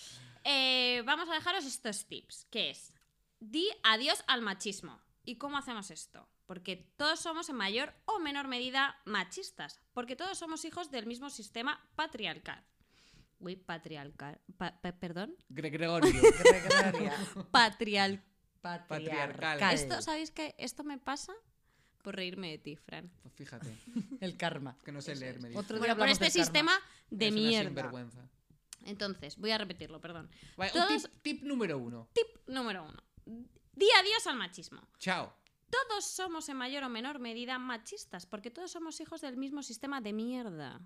Eh, vamos a dejaros estos tips, que es, di adiós al machismo. ¿Y cómo hacemos esto? Porque todos somos en mayor o menor medida machistas, porque todos somos hijos del mismo sistema patriarcal. Uy, patriarcal. pa- pa- perdón. Gre- Gregorio. Patrial. patriarcal. Esto, ¿sabéis qué? Esto me pasa por reírme de ti, Fran. Pues fíjate, El karma. que no sé leer, me dice. Otro día Bueno, por este sistema de Es mierda. sinvergüenza. Entonces, voy a repetirlo, perdón. Vale, un Todos- tip, tip número uno. Tip número uno. Di adiós al machismo. Chao. Todos somos en mayor o menor medida machistas, porque todos somos hijos del mismo sistema de mierda.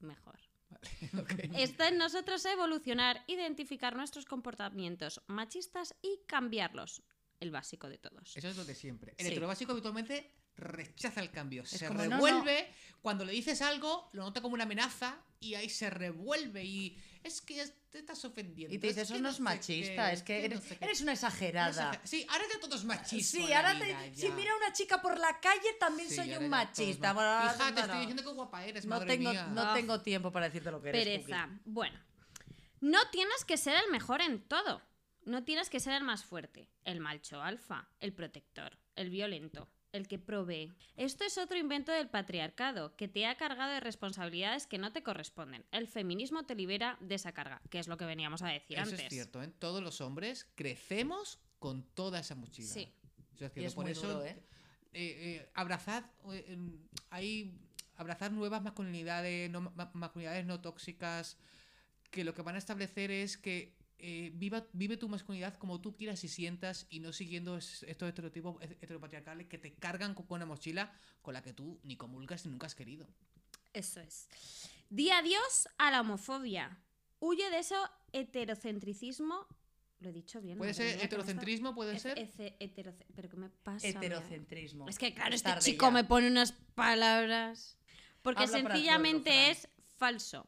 Mejor. Está en nosotros evolucionar, identificar nuestros comportamientos machistas y cambiarlos. El básico de todos. Eso es lo de siempre. El Sí. heterobásico habitualmente rechaza el cambio. se como, no, no. revuelve. Cuando le dices algo, lo nota como una amenaza y ahí se revuelve. Y es que ya te estás ofendiendo. Y te dices, es eso que no es machista, qué, es que no eres, sé qué". eres una exagerada. No sé, Sí, ahora ya todo es machismo. Sí, ahora te- si mira a una chica por la calle también Sí, soy un machista. ma- Bueno, Hija, te no, estoy diciendo que guapa eres, No madre tengo, mía. no Ah. tengo tiempo para decirte lo que eres. Pereza. Cookie. Bueno, no tienes que ser el mejor en todo. No tienes que ser el más fuerte, el macho alfa, el protector, el violento, el que provee. Esto es otro invento del patriarcado, que te ha cargado de responsabilidades que no te corresponden. El feminismo te libera de esa carga, que es lo que veníamos a decir Eso antes. es cierto, ¿eh? Todos los hombres crecemos con toda esa mochila. Sí. Eso es Y cierto, es por muy eso duro, ¿eh? eh, eh, abrazad eh, hay abrazar nuevas masculinidades no, ma- masculinidades no tóxicas que lo que van a establecer es que eh, viva, vive tu masculinidad como tú quieras y sientas y no siguiendo es- estos estereotipos he- heteropatriarcales que te cargan con, una mochila con la que tú ni comulgas ni nunca has querido. Eso es. Di adiós a la homofobia. Huye de eso heterocentricismo. Lo he dicho bien. Puede ser heterocentrismo, puede ser. Heteroce- ¿Pero qué me pasa? Heterocentrismo. Es que claro, Es este chico ya. me pone unas palabras. Porque Habla sencillamente es falso.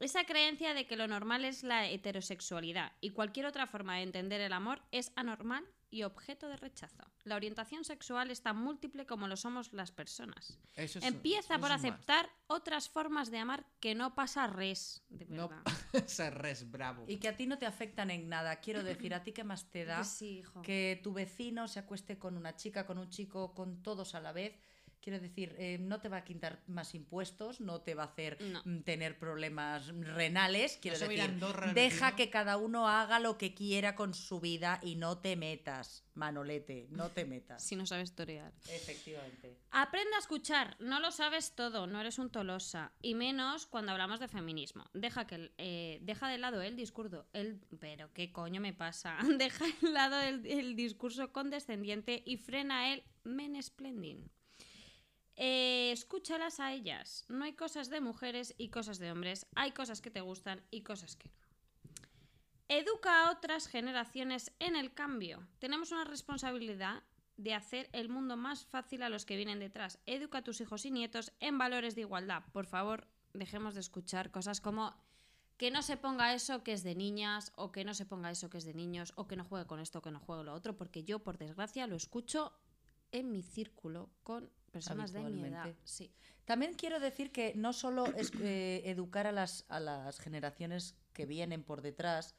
Esa creencia de que lo normal es la heterosexualidad y cualquier otra forma de entender el amor es anormal y objeto de rechazo. La orientación sexual es tan múltiple como lo somos las personas. Eso es- Empieza eso por aceptar otras formas de amar que no pasa res, de No, verdad. ser res bravo. Y que a ti no te afectan en nada. Quiero decir, a ti qué más te da sí, hijo. que tu vecino se acueste con una chica, con un chico, con todos a la vez. Quiero decir, eh, no te va a quitar más impuestos, no te va a hacer No. mm, tener problemas renales. Quiero decir, Andorra deja que cada uno haga lo que quiera con su vida y no te metas, Manolete, no te metas. Si no sabes torear. Efectivamente. Aprende a escuchar, no lo sabes todo, no eres un tolosa, y menos cuando hablamos de feminismo. Deja, que, el- eh, deja de lado el discurso, el, pero qué coño me pasa, deja de lado el, el discurso condescendiente y frena el menesplending. Eh, escúchalas a ellas. No hay cosas de mujeres y cosas de hombres. Hay cosas que te gustan y cosas que no. Educa a otras generaciones en el cambio. Tenemos una responsabilidad de hacer el mundo más fácil a los que vienen detrás. Educa a tus hijos y nietos en valores de igualdad. Por favor, dejemos de escuchar cosas como que no se ponga eso que es de niñas o que no se ponga eso que es de niños o que no juegue con esto que no juegue lo otro, porque yo, por desgracia, lo escucho en mi círculo con personas de mi edad. Habitualmente. Sí. También quiero decir que no solo es eh, educar a las, a las generaciones que vienen por detrás,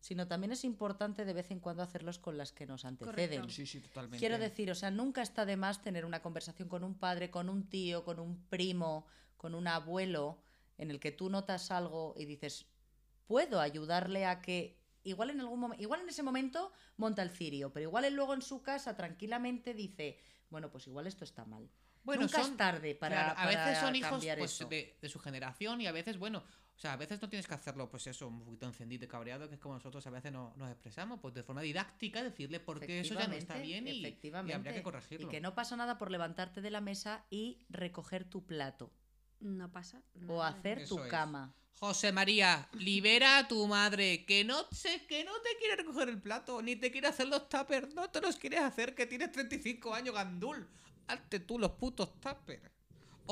sino también es importante de vez en cuando hacerlos con las que nos anteceden. Sí, sí, totalmente. Quiero decir, o sea, nunca está de más tener una conversación con un padre, con un tío, con un primo, con un abuelo, en el que tú notas algo y dices, puedo ayudarle a que igual en algún momento, igual en ese momento monta el cirio, pero igual él luego en su casa tranquilamente dice, bueno, pues igual esto está mal. Bueno, nunca son- es tarde para, Claro, a veces para son hijos cambiar pues, de, de su generación y a veces, bueno, o sea, a veces no tienes que hacerlo, pues eso, un poquito encendido y cabreado, que es como nosotros a veces no, nos expresamos, pues de forma didáctica, decirle por qué eso ya no está bien y, y efectivamente, habría que corregirlo. Y que no pasa nada por levantarte de la mesa y recoger tu plato No pasa o nada. hacer tu Eso es. cama. José María, libera a tu madre, que no, se, que no te quiere recoger el plato, ni te quiere hacer los tuppers, no te los quieres hacer, que tienes 35 años, gandul. Hazte tú los putos tuppers.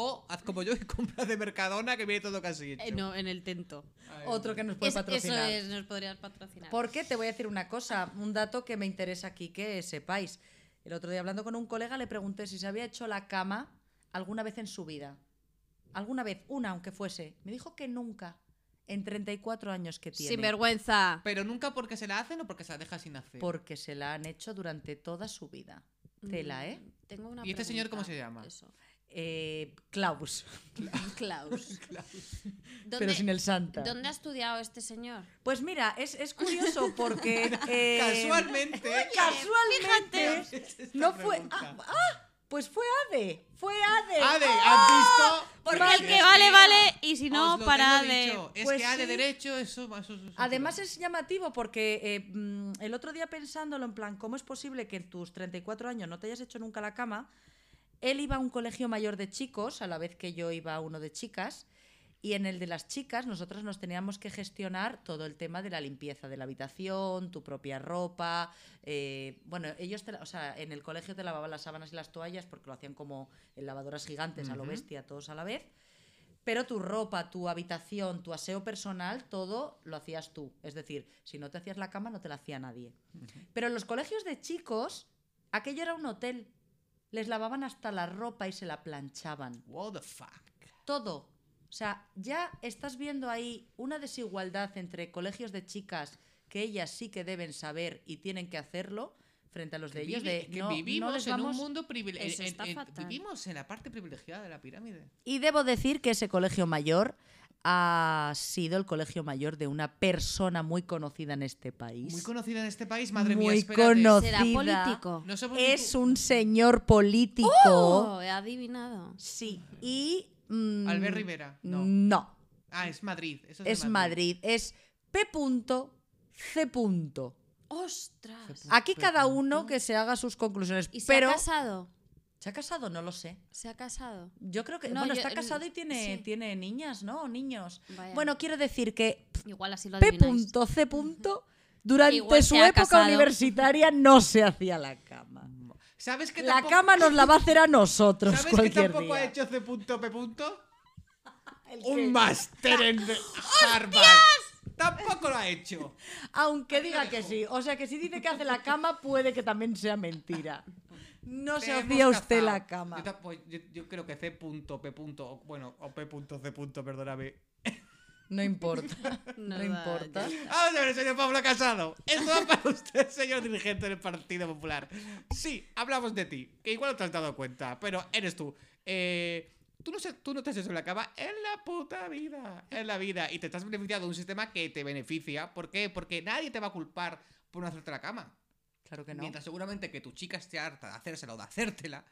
O haz como yo y compra de Mercadona que viene todo casi hecho. Eh, no, en el tento. Ay, Otro que nos puede Es- eso patrocinar. es, nos podrías patrocinar. Porque te voy a decir una cosa, un dato que me interesa aquí que sepáis. El otro día hablando con un colega le pregunté si se había hecho la cama alguna vez en su vida. Alguna vez, una aunque fuese. Me dijo que nunca. En 34 años que tiene. Sin vergüenza. Pero nunca porque se la hacen o porque se la deja sin hacer. Porque se la han hecho durante toda su vida. Tela, ¿eh? Mm, Tengo una ¿Y este señor cómo se llama? Eso. Eh, Klaus. Klaus. Pero ¿Dónde- sin el Santa. ¿Dónde ha estudiado este señor? Pues mira, es, es curioso porque. eh, Casualmente. Casualmente. Esta no fue. Ah, ah, pues fue Ade. Fue Ade. Ade, ¡Ah! ¿has visto? Porque Pues el que vale, vale, y si no, para tengo de. dicho. Es Pues que A de sí. derecho, eso, eso, eso- eso- Además es llamativo porque eh, mm, el otro día pensándolo en plan, ¿cómo es posible que en tus 34 años no te hayas hecho nunca la cama? Él iba a un colegio mayor de chicos, a la vez que yo iba a uno de chicas, y en el de las chicas nosotras nos teníamos que gestionar todo el tema de la limpieza de la habitación, tu propia ropa. eh, bueno, ellos, te o sea, en el colegio te lavaban las sábanas y las toallas porque lo hacían como en lavadoras gigantes a lo bestia, todos a la vez. Pero tu ropa, tu habitación, tu aseo personal, todo lo hacías tú. Es decir, si no te hacías la cama, no te la hacía nadie. Pero en los colegios de chicos, aquello era un hotel. Les lavaban hasta la ropa y se la planchaban. What the fuck. Todo. O sea, ya estás viendo ahí una desigualdad entre colegios de chicas que ellas sí que deben saber y tienen que hacerlo frente a los de ellos. De, que no- no vivimos en un mundo privilegiado. Vivimos en la parte privilegiada de la pirámide. Y debo decir que ese colegio mayor ha sido el colegio mayor de una persona muy conocida en este país. Muy conocida en este país, madre mía, Muy conocida. ¿Será político? No Es un señor político. Oh, he adivinado. Sí. Y. mm, Albert Rivera, no. No. Ah, es Madrid. Eso es, de Es Madrid. Es P.C. ¡Ostras! Aquí cada uno que se haga sus conclusiones. ¿Y se pero. ha casado? ¿Se ha casado? No lo sé. ¿Se ha casado? Yo creo que. No, bueno, yo- está casado y tiene, sí. tiene niñas, ¿no? O niños. Vaya. Bueno, quiero decir que Igual así lo. P.C. durante Igual su época casado. universitaria no se hacía la cama. ¿Sabes que La tampoco, cama nos la va a hacer a nosotros ¿Sabes que cualquier tampoco día. ha hecho C.P. Que- Un máster en Harvard. Tampoco lo ha hecho. Aunque diga que sí. O sea que si dice que hace la cama, puede que también sea mentira. No se hacía usted la cama. Yo, pues, yo- yo creo que C.P. Bueno, o P.C. Perdóname. No importa. No importa. ya está. Vamos a ver, señor Pablo Casado. Esto va para usted, señor dirigente del Partido Popular. Sí, hablamos de ti, que igual no te has dado cuenta, pero eres tú. Eh, tú, no, tú no te has hecho la cama en la puta vida. En la vida. Y te estás beneficiando de un sistema que te beneficia. ¿Por qué? Porque nadie te va a culpar por no hacerte la cama. Claro que no. Mientras seguramente que tu chica esté harta de hacérsela o de hacértela.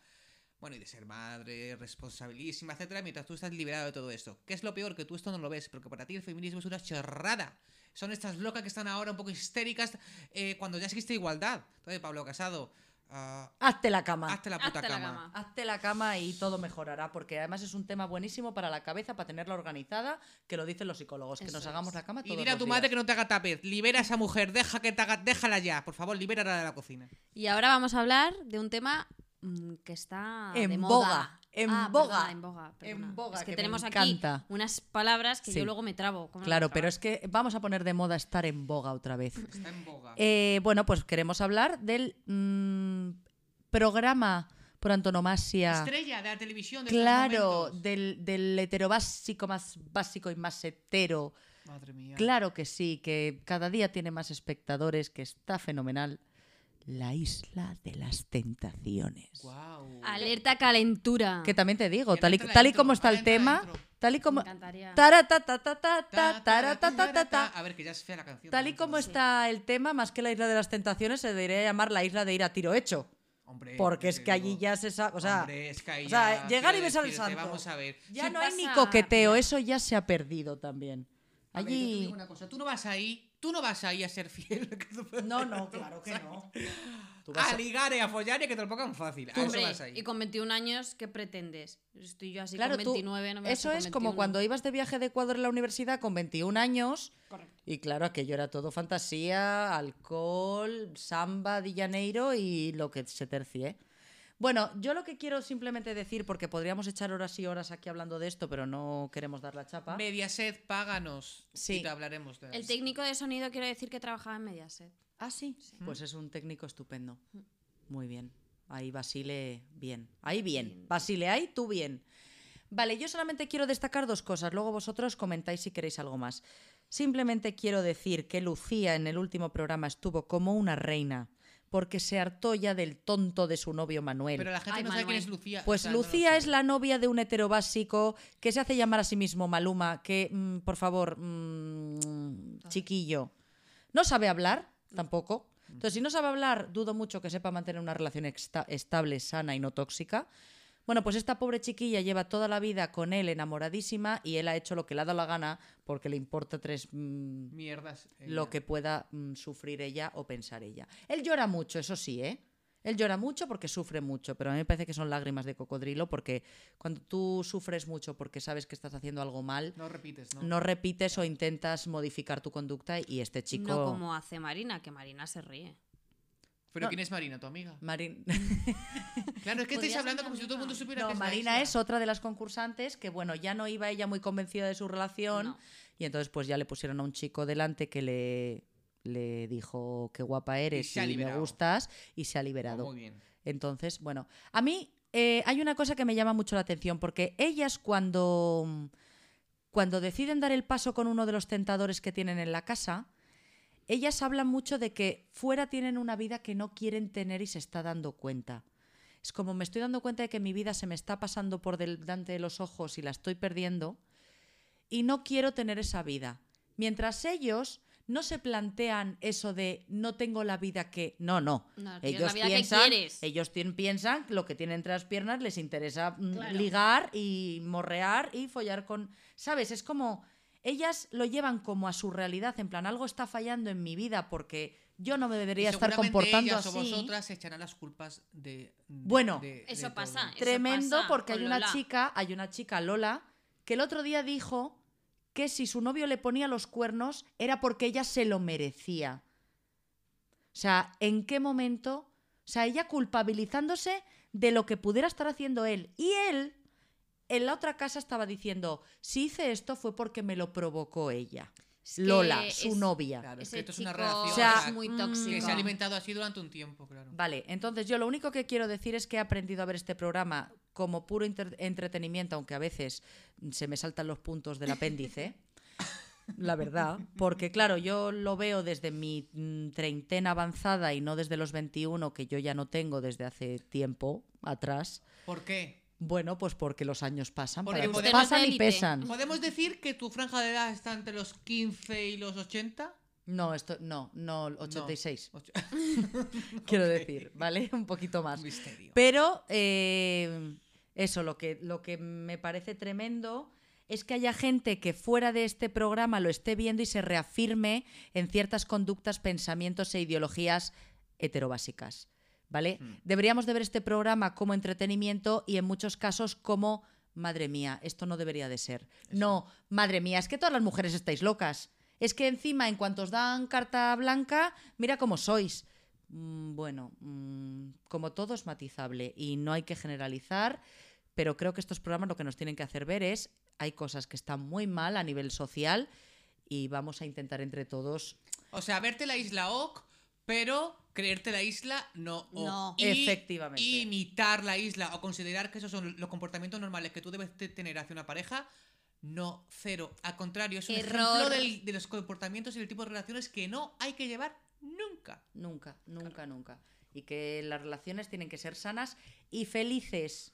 Bueno, y de ser madre, responsabilísima, etcétera, mientras tú estás liberado de todo esto. ¿Qué es lo peor? Que tú esto no lo ves, porque para ti el feminismo es una chorrada. Son estas locas que están ahora un poco histéricas eh, cuando ya existe igualdad. Entonces, Pablo Casado, ah, Hazte la cama. hazte la puta Hazte la cama. Hazte la cama y todo mejorará, porque además es un tema buenísimo para la cabeza, para tenerla organizada, que lo dicen los psicólogos, que nos hagamos la cama Y todos dile a tu madre que no te haga tapez. Libera a esa mujer, deja que te haga, déjala ya. Por favor, libérala de la cocina. Y ahora vamos a hablar de un tema que está En de boga, moda. en Ah, boga, perdona, en boga, en perdona. boga, Es que, que me tenemos encanta. aquí unas palabras que Sí. yo luego me trabo. ¿Cómo no Claro, me pero es que vamos a poner de moda estar en boga otra vez. Está en boga. Eh, bueno, pues queremos hablar del mm, programa por antonomasia. Estrella de la televisión de Claro, del, del heterobásico más básico y más hetero. Madre mía. Claro que sí, que cada día tiene más espectadores, que está fenomenal. La isla de las tentaciones. Guau. Alerta calentura. Que también te digo, tal y, tal como está el tema, tal y como... A ver, que ya es fea la canción. Tal y como está el tema, más que la isla de las tentaciones, se debería llamar la isla de ir a tiro hecho. Hombre, Porque es que allí ya se sabe. O sea, Hombre, es que o sea, ya llegar y besar el santo. Vamos a ver. ya no hay ni coqueteo, eso ya se ha perdido también. A ver, yo te Allí. digo una cosa, tú no vas ahí, tú no vas ahí a ser fiel. No, no, claro que no. Tú vas A a- ligar y a follar y a que te lo pongan fácil. A eso Hombre, vas ahí. y con 21 años, ¿qué pretendes? Estoy yo así Claro, con tú- 29, no me eso es como 21. cuando ibas de viaje de Ecuador en la universidad con 21 años. Correcto. Y claro, aquello era todo fantasía, alcohol, samba de Janeiro y lo que se tercie. Bueno, yo lo que quiero simplemente decir, porque podríamos echar horas y horas aquí hablando de esto, pero no queremos dar la chapa. Mediaset, páganos. Sí. Y te hablaremos de El técnico de sonido quiero decir que trabajaba en Mediaset. Ah, sí. Pues es un técnico estupendo. Muy bien. Ahí Basile, bien. Ahí bien. Basile, ahí tú bien. Vale, yo solamente quiero destacar dos cosas. Luego vosotros comentáis si queréis algo más. Simplemente quiero decir que Lucía en el último programa estuvo como una reina porque se hartó ya del tonto de su novio Manuel. Pero la gente Ay, no sabe quién es Lucía. Pues o sea, Lucía es la novia de un hetero básico que se hace llamar a sí mismo Maluma, que, mm, por favor, mm, chiquillo, no sabe hablar tampoco. Entonces, si no sabe hablar, dudo mucho que sepa mantener una relación estable, sana y no tóxica. Bueno, pues esta pobre chiquilla lleva toda la vida con él enamoradísima y él ha hecho lo que le ha dado la gana porque le importa tres mm, Mierdas. lo que pueda mm, sufrir ella o pensar ella. Él llora mucho, eso sí, ¿eh? Él llora mucho porque sufre mucho, pero a mí me parece que son lágrimas de cocodrilo porque cuando tú sufres mucho porque sabes que estás haciendo algo mal, No repites, ¿no? no repites o intentas modificar tu conducta y este chico... No como hace Marina, que Marina se ríe. Pero No. ¿quién es Marina, tu amiga? Marin- Claro, es que estáis hablando como si todo el mundo supiera No, que es Marina es otra de las concursantes que, bueno, ya no iba ella muy convencida de su relación No. y entonces pues ya le pusieron a un chico delante que le, le dijo qué guapa eres y, me gustas y se ha Oh, liberado. muy bien. Entonces, bueno, a mí eh, hay una cosa que me llama mucho la atención, porque ellas cuando, cuando deciden dar el paso con uno de los tentadores que tienen en la casa, ellas hablan mucho de que fuera tienen una vida que no quieren tener y se está dando cuenta. Es como me estoy dando cuenta de que mi vida se me está pasando por delante de los ojos y la estoy perdiendo y no quiero tener esa vida. Mientras ellos no se plantean eso de no tengo la vida que... No, no. Ellos piensan, ellos piensan lo que tienen entre las piernas les interesa mm, Claro. ligar y morrear y follar con... ¿Sabes? Es como... Ellas lo llevan como a su realidad, en plan, algo está fallando en mi vida porque yo no me debería Y estar seguramente comportando ellas así. o vosotras echarán las culpas de. de- Bueno. de- de Eso pasa. Eso Tremendo pasa porque hay una Lola. chica, hay una chica Lola, que el otro día dijo que si su novio le ponía los cuernos era porque ella se lo merecía. O sea, ¿en qué momento? O sea, ella culpabilizándose de lo que pudiera estar haciendo él. Y él, en la otra casa, estaba diciendo, si hice esto fue porque me lo provocó ella. Es que Lola, su es- novia. Claro, es que esto es una relación O sea, es muy mm, tóxico. que se ha alimentado así durante un tiempo, claro. Vale, entonces yo lo único que quiero decir es que he aprendido a ver este programa como puro entretenimiento, aunque a veces se me saltan los puntos del apéndice. La verdad, porque claro, yo lo veo desde mi mm, treintena avanzada y no desde los 21 que yo ya no tengo desde hace tiempo atrás. ¿Por qué? Bueno, pues porque los años pasan, Porque para- podemos- pasan y pesan. ¿Podemos decir que tu franja de edad está entre los 15 y los 80? No, esto no, no 86, Ocho- quiero decir, ¿vale? Un poquito más. Misterio. Pero eh, eso, lo que, lo que me parece tremendo es que haya gente que fuera de este programa lo esté viendo y se reafirme en ciertas conductas, pensamientos e ideologías heterobásicas. ¿Vale? Hmm. Deberíamos de ver este programa como entretenimiento y en muchos casos como, madre mía, esto no debería de ser. No, madre mía, es que todas las mujeres estáis locas. Es que encima, en cuanto os dan carta blanca, mira cómo sois. Mm, Bueno, mm, como todo es matizable y no hay que generalizar, pero creo que estos programas lo que nos tienen que hacer ver es, hay cosas que están muy mal a nivel social y vamos a intentar entre todos O sea, verte la isla OK, pero creerte la isla no OK. No. Y Efectivamente. imitar la isla o considerar que esos son los comportamientos normales que tú debes te- tener hacia una pareja, no, cero. Al contrario, es un Error. ejemplo del- de los comportamientos y del tipo de relaciones que no hay que llevar nunca. Nunca, nunca, nunca. Y que las relaciones tienen que ser sanas y felices.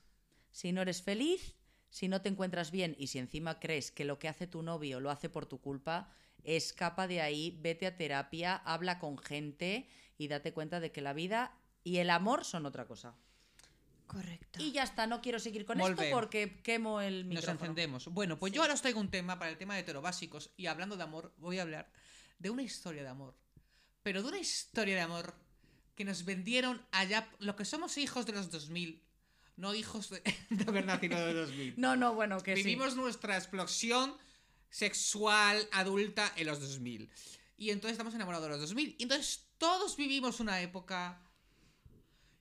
Si no eres feliz, si no te encuentras bien y si encima crees que lo que hace tu novio lo hace por tu culpa, escapa de ahí, vete a terapia, habla con gente y date cuenta de que la vida y el amor son otra cosa. Correcto. Y ya está, no quiero seguir con Molt esto bé. porque quemo el Nos micrófono. encendemos. Bueno, pues yo ahora os traigo un tema para el tema de heterobásicos y hablando de amor, voy a hablar de una historia de amor. Pero de una historia de amor que nos vendieron allá, lo que somos hijos de los 2000, no hijos de, de haber nacido de 2000. No, no, bueno, que sí. Vivimos nuestra explosión sexual adulta en los 2000. Y entonces estamos enamorados de los 2000. Y entonces todos vivimos una época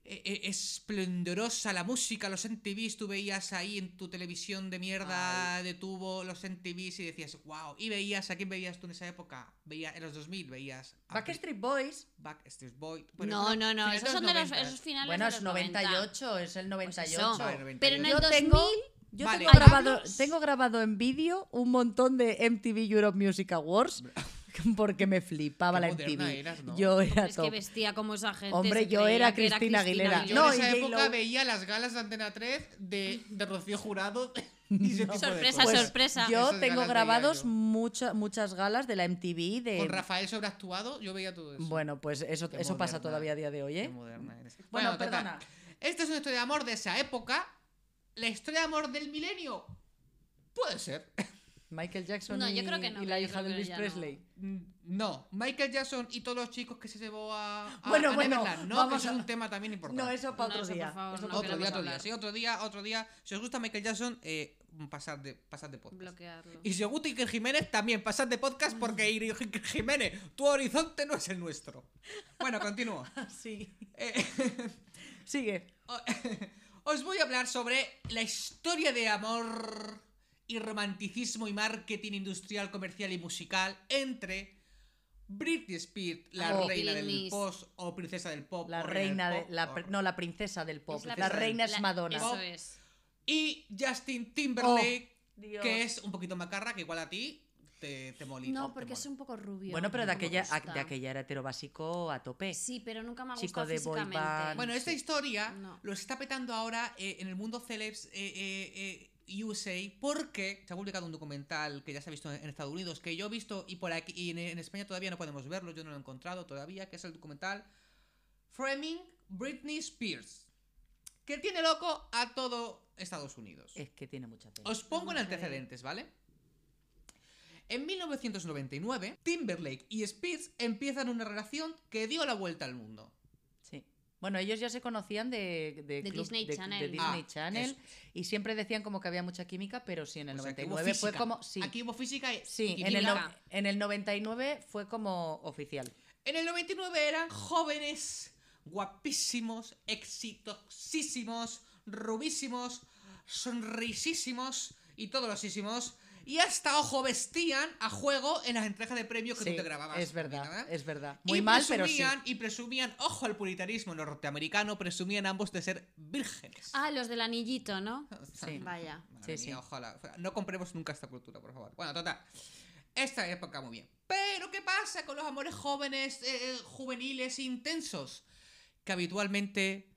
eh, eh, esplendorosa, la música, los MTVs, tú veías ahí en tu televisión de mierda de tubo los MTVs y decías, wow. Y veías, ¿a quién veías tú en esa época? Veía, en los 2000 veías a Backstreet Boys. Backstreet Boy. no, no, no, esos son de los, 90. esos finales Bueno, de es los 90. 98, es el Pues 98. eso. Vale, Pero en el Yo 2000 tengo, yo Vale, tengo, grabado, tengo grabado en vídeo un montón de MTV Europe Music Awards porque me flipaba Qué la MTV. eras, ¿no? Yo era es que vestía como esa gente. Hombre, yo era Cristina Aguilera. Yo No, en esa época veía las galas de Antena 3 de, de Rocío Jurado y Sorpresa, cosas. sorpresa. Yo Esas tengo grabados yo. mucha- muchas galas de la MTV de Con Rafael sobreactuado, yo veía todo eso. Bueno, pues eso, Qué eso pasa todavía a día de hoy, Qué ¿eh? moderna eres. Bueno, total. perdona. Esta es una historia de amor de esa época. La historia de amor del milenio. Puede ser. Michael Jackson No, y, yo creo que no, y la hija de Elvis Presley. Mm, No, Michael Jackson y todos los chicos que se llevó a, a- Bueno, a bueno, Neverland. No, vamos que a- es un tema también importante. No, eso para No, otro eso, por día. favor, Eso no pa' otro día, otro día. Sí, otro día, otro día. Si os gusta Michael Jackson, eh, pasad de, pasad de podcast. Bloquearlo. Y si os gusta Iker Jiménez, también pasad de podcast porque Iker Jiménez, tu horizonte no es el nuestro. Bueno, continúo. Sí. Eh, Sigue. Os voy a hablar sobre la historia de amor y romanticismo y marketing industrial, comercial y musical entre Britney Spears, la Oh. reina del post o princesa del pop. La reina del de. pop, La, no, la princesa del pop. La, reina es La- Madonna. Eso Oh. es. Y Justin Timberlake, Dios. que es un poquito macarra, que igual a ti te, te molita. No, porque es un poco rubio. Bueno, pero de aquella, de aquella era hetero básico a tope. Sí, pero nunca me ha Chico gustado de físicamente. Bueno, esta Sí. historia No. lo está petando ahora eh, en el mundo celebs eh, eh, eh, USA porque se ha publicado un documental que ya se ha visto en, en Estados Unidos, que yo he visto y por aquí y en, en España todavía no podemos verlo, yo no lo he encontrado todavía, que es el documental Framing Britney Spears, que tiene loco a todo Estados Unidos. Es que tiene mucha pena. Os pongo en antecedentes, ¿vale? En 1999, Timberlake y Spears empiezan una relación que dio la vuelta al mundo. Sí. Bueno, ellos ya se conocían de, de, De Disney de- Channel. de Disney Ah, Channel y siempre decían como que había mucha química, pero sí, en el O sea, que hubo 99 fue como. Sí, Aquí hubo física y, sí y en, el, no- en el 99 fue como oficial. En el 99 eran jóvenes, guapísimos, exitosísimos, rubísimos, sonrisísimos y todos losísimos. Y hasta, ojo, vestían a juego en las entregas de premios que Sí, tú te grababas. es verdad, ¿verdad? es verdad. Muy y mal, pero sí. presumían, Y presumían, ojo al puritarismo norteamericano, presumían ambos de ser vírgenes. Ah, los del anillito, ¿no? Sí. Vaya. Madre Sí, mía, sí. ojalá. No compremos nunca esta cultura, por favor. Bueno, total. Esta época muy bien. Pero, ¿qué pasa con los amores jóvenes, eh, juveniles, intensos? Que habitualmente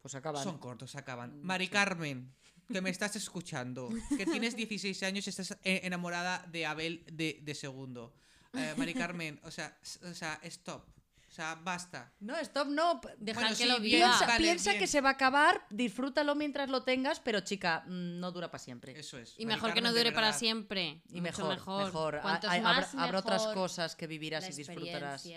Pues acaban. son cortos, acaban. Mari Carmen, que me estás escuchando, que tienes 16 años y estás eh, enamorada de Abel de, de segundo. Eh, Mari Carmen, o sea, o sea, stop. O sea, basta. No, stop, no. Dejar Bueno, que sí, lo viva. Piensa, vale, piensa que se va a acabar, disfrútalo mientras lo tengas, pero chica, mm, no dura para siempre. Eso es. Y Mari mejor que no dure para siempre. Y Mucho mejor, mejor. mejor. Más, habrá, otras mejor cosas que vivirás y disfrutarás.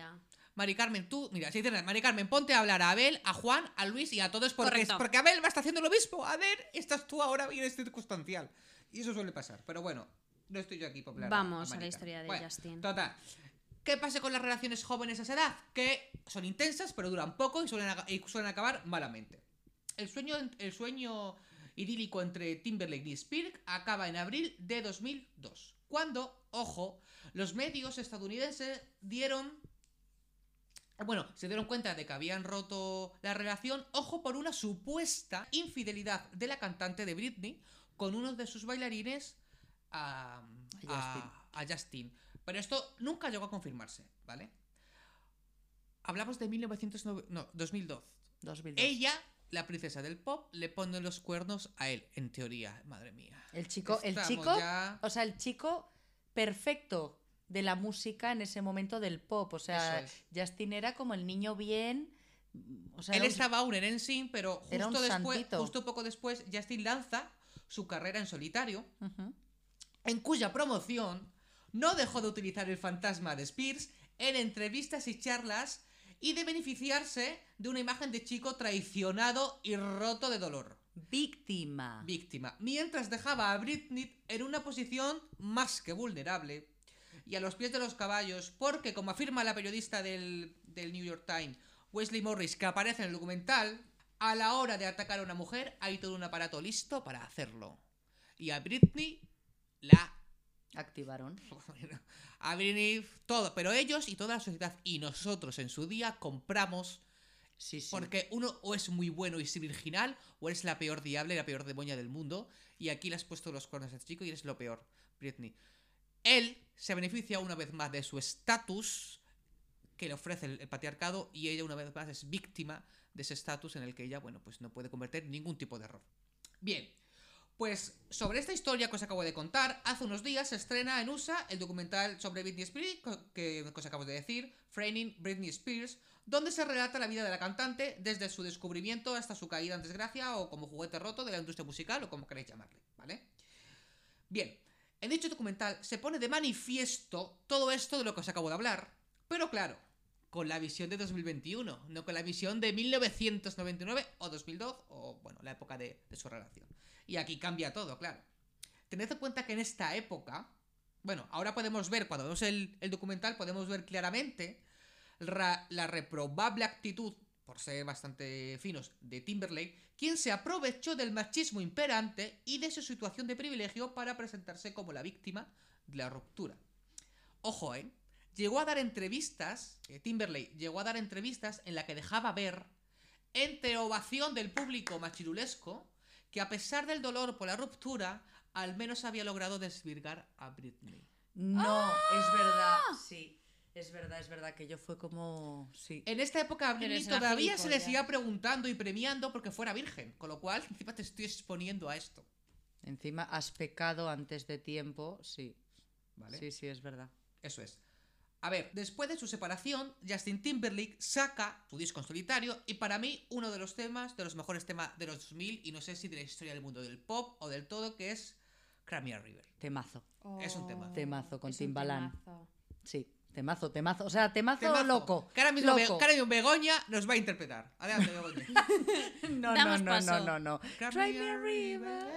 Mari Carmen, tú, mira, si dices, Mari Carmen, ponte a hablar a Abel, a Juan, a Luis y a todos porque, Correcto. porque Abel va a estar haciendo lo mismo. A ver, estás tú ahora bien circunstancial. Y eso suele pasar. Pero bueno, no estoy yo aquí para Vamos a Mari la historia de Bueno, Justin. Total. ¿Qué pasa con las relaciones jóvenes a esa edad? Que son intensas, pero duran poco y suelen, aga- y suelen acabar malamente. El sueño, el sueño idílico entre Timberlake y Spears acaba en abril de 2002, cuando, ojo, los medios estadounidenses dieron... Bueno, se dieron cuenta de que habían roto la relación, ojo, por una supuesta infidelidad de la cantante de Britney con uno de sus bailarines a, a- a Justin. Pero esto nunca llegó a confirmarse, ¿vale? Hablamos de 1909 no, 2002. 2002. Ella, la princesa del pop, le pone los cuernos a él, en teoría, madre mía. El chico, el chico, ya- o sea, el chico perfecto de la música en ese momento del pop. O sea, Justin era como el niño bien. O sea, Él un- estaba aún en NSYNC, pero justo después, santito. justo poco después, Justin lanza su carrera en solitario, en cuya promoción no dejó de utilizar el fantasma de Spears en entrevistas y charlas y de beneficiarse de una imagen de chico traicionado y roto de dolor. Víctima. víctima, mientras dejaba a Britney en una posición más que vulnerable y a los pies de los caballos, porque como afirma la periodista del, del New York Times, Wesley Morris, que aparece en el documental, a la hora de atacar a una mujer hay todo un aparato listo para hacerlo. Y a Britney la... Activaron. A Britney todo, pero ellos y toda la sociedad y nosotros en su día compramos Sí, sí. porque uno o es muy bueno y es virginal, o eres la peor diable y la peor demonia del mundo. Y aquí le has puesto los cuernos a este chico y eres lo peor, Britney. Él se beneficia una vez más de su estatus que le ofrece el, patriarcado y ella una vez más es víctima de ese estatus en el que ella, bueno, pues no puede cometer ningún tipo de error. Bien, pues sobre esta historia que os acabo de contar, hace unos días se estrena en USA el documental sobre Britney Spears, que os acabo de decir, Framing Britney Spears, donde se relata la vida de la cantante desde su descubrimiento hasta su caída en desgracia o como juguete roto de la industria musical o como queréis llamarle, ¿vale? Bien, en dicho documental se pone de manifiesto todo esto de lo que os acabo de hablar, pero claro, con la visión de 2021, no con la visión de 1999 o 2002 o, bueno, la época de, su relación. Y aquí cambia todo, claro. Tened en cuenta que en esta época, bueno, ahora podemos ver, cuando vemos el, documental, podemos ver claramente ra- la reprobable actitud, por ser bastante finos, de Timberlake, quien se aprovechó del machismo imperante y de su situación de privilegio para presentarse como la víctima de la ruptura. Ojo, ¿eh? Llegó a dar entrevistas, eh, Timberlake llegó a dar entrevistas en la que dejaba ver, entre ovación del público machirulesco, que a pesar del dolor por la ruptura, al menos había logrado desvirgar a Britney. No, es verdad. Sí, es verdad, es verdad que yo fue como. Sí. En esta época a todavía se le seguía preguntando y premiando porque fuera virgen, con lo cual encima te estoy exponiendo a esto. Encima has pecado antes de tiempo, sí. ¿Vale? Sí, sí, es verdad. Eso es. A ver, después de su separación, Justin Timberlake saca su disco en solitario y para mí uno de los temas, de los mejores temas de los 2000 y no sé si de la historia del mundo del pop o del todo, que es Crimea River. Temazo. Es un temazo. Temazo con Timbaland. temazo. Sí, temazo, temazo. O sea, temazo, Temazo. loco. Que ahora mismo, Be- loco. que ahora mismo Begoña nos va a interpretar. Adelante, Begoña. No, no, no, no, no, no.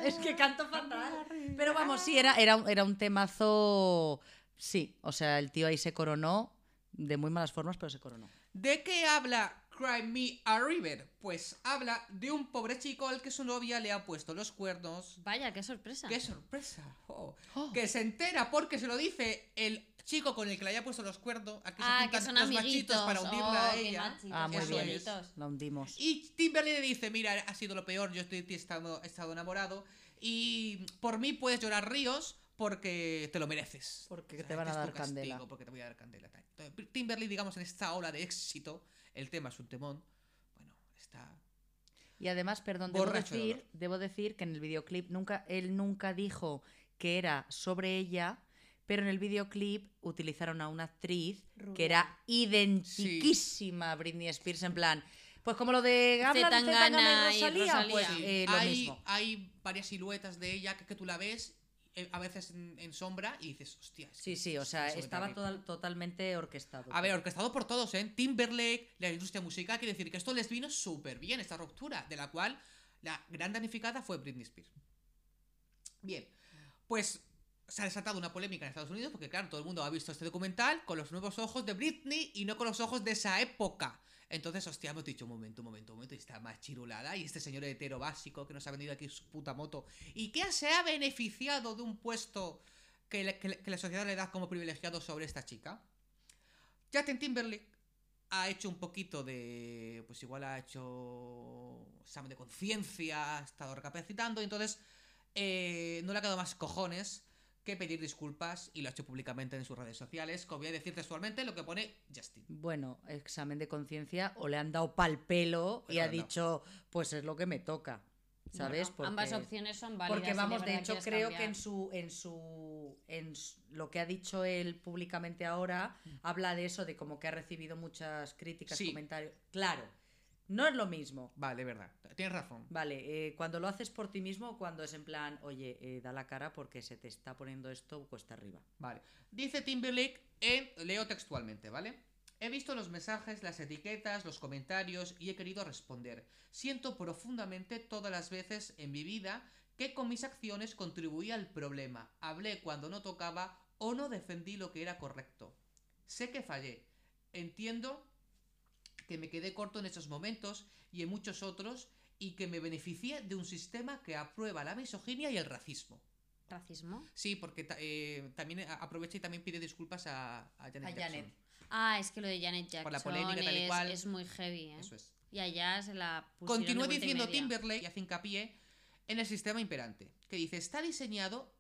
Es que canto fatal. Pero vamos, sí, era, era, un- era un temazo. Sí, o sea, el tío ahí se coronó de muy malas formas, pero se coronó. ¿De qué habla Cry Me a River? Pues habla de un pobre chico al que su novia le ha puesto los cuernos. Vaya, qué sorpresa. ¡Qué sorpresa! Oh. Oh. Que se entera porque se lo dice el chico con el que le haya puesto los cuernos. A que se Ah, juntan que son los amiguitos. machitos para hundirla Oh, a ella. machitos, Ah, muy bien. es. bonitos. La hundimos. Y Timberlake le dice, mira, ha sido lo peor, yo estoy, he, estado, he estado enamorado y por mí puedes llorar ríos porque te lo mereces. Porque O sea, te van a este es dar castigo, candela. Porque te voy a dar candela. Entonces, Timberlake, digamos, en esta ola de éxito, el tema es un temón, bueno, está... Y además, perdón, debo de decir, dolor. debo decir que en el videoclip nunca, él nunca dijo que era sobre ella, pero en el videoclip utilizaron a una actriz Rubia. que era identiquísima a Britney Spears, en plan, pues como lo de hablan Zetangana y y Rosalía, Rosalía. pues Sí. eh, lo hay, mismo. hay varias siluetas de ella que, que tú la ves eh, a veces en, en sombra y dices, hostia. es Sí, que sí, o sea, es estaba totalmente orquestado. A ver, orquestado por todos, ¿eh? Timberlake, la industria musical, quiere decir que esto les vino súper bien, esta ruptura, de la cual la gran damnificada fue Britney Spears. Bien, pues se ha desatado una polémica en Estados Unidos porque, claro, todo el mundo ha visto este documental con los nuevos ojos de Britney y no con los ojos de esa época. Entonces, hostia, hemos dicho, un momento, un momento, un momento, y está más chirulada. Y este señor hetero básico que nos ha venido aquí su puta moto y que se ha beneficiado de un puesto que la sociedad le da como privilegiado sobre esta chica. Justin Timberlake ha hecho un poquito de. Pues igual ha hecho. examen de conciencia, ha estado recapacitando, y entonces eh, no le ha quedado más cojones que pedir disculpas y lo ha hecho públicamente en sus redes sociales. Que voy a decir textualmente lo que pone Justin. Bueno, examen de conciencia o le han dado pal pelo y ha dicho, pues es lo que me toca. ¿Sabes? Bueno, ambas opciones son válidas. Porque vamos, de hecho, creo cambiar. que en su, en su, en s- lo que ha dicho él públicamente ahora, habla de eso, de como que ha recibido muchas críticas, Sí. comentarios. Claro, no es lo mismo. Vale, verdad. Tienes razón. Vale, eh, cuando lo haces por ti mismo, o cuando es en plan, oye, eh, da la cara porque se te está poniendo esto cuesta arriba. Vale. Dice Timberlake en. Leo textualmente, ¿vale? He visto los mensajes, las etiquetas, los comentarios y he querido responder. Siento profundamente todas las veces en mi vida que con mis acciones contribuí al problema. Hablé cuando no tocaba o no defendí lo que era correcto. Sé que fallé. Entiendo que me quedé corto en esos momentos y en muchos otros y que me beneficié de un sistema que aprueba la misoginia y el racismo. ¿Racismo? Sí, porque eh, también a- aprovecha y también pide disculpas a, a Janet A Jackson. Janet. Ah, es que lo de Janet Jackson Por la polémica, tal y es, cual. es muy heavy, ¿eh? Eso es. Y allá se la pusieron Continúa diciendo. Timberlake y hace hincapié en el sistema imperante, que dice, está diseñado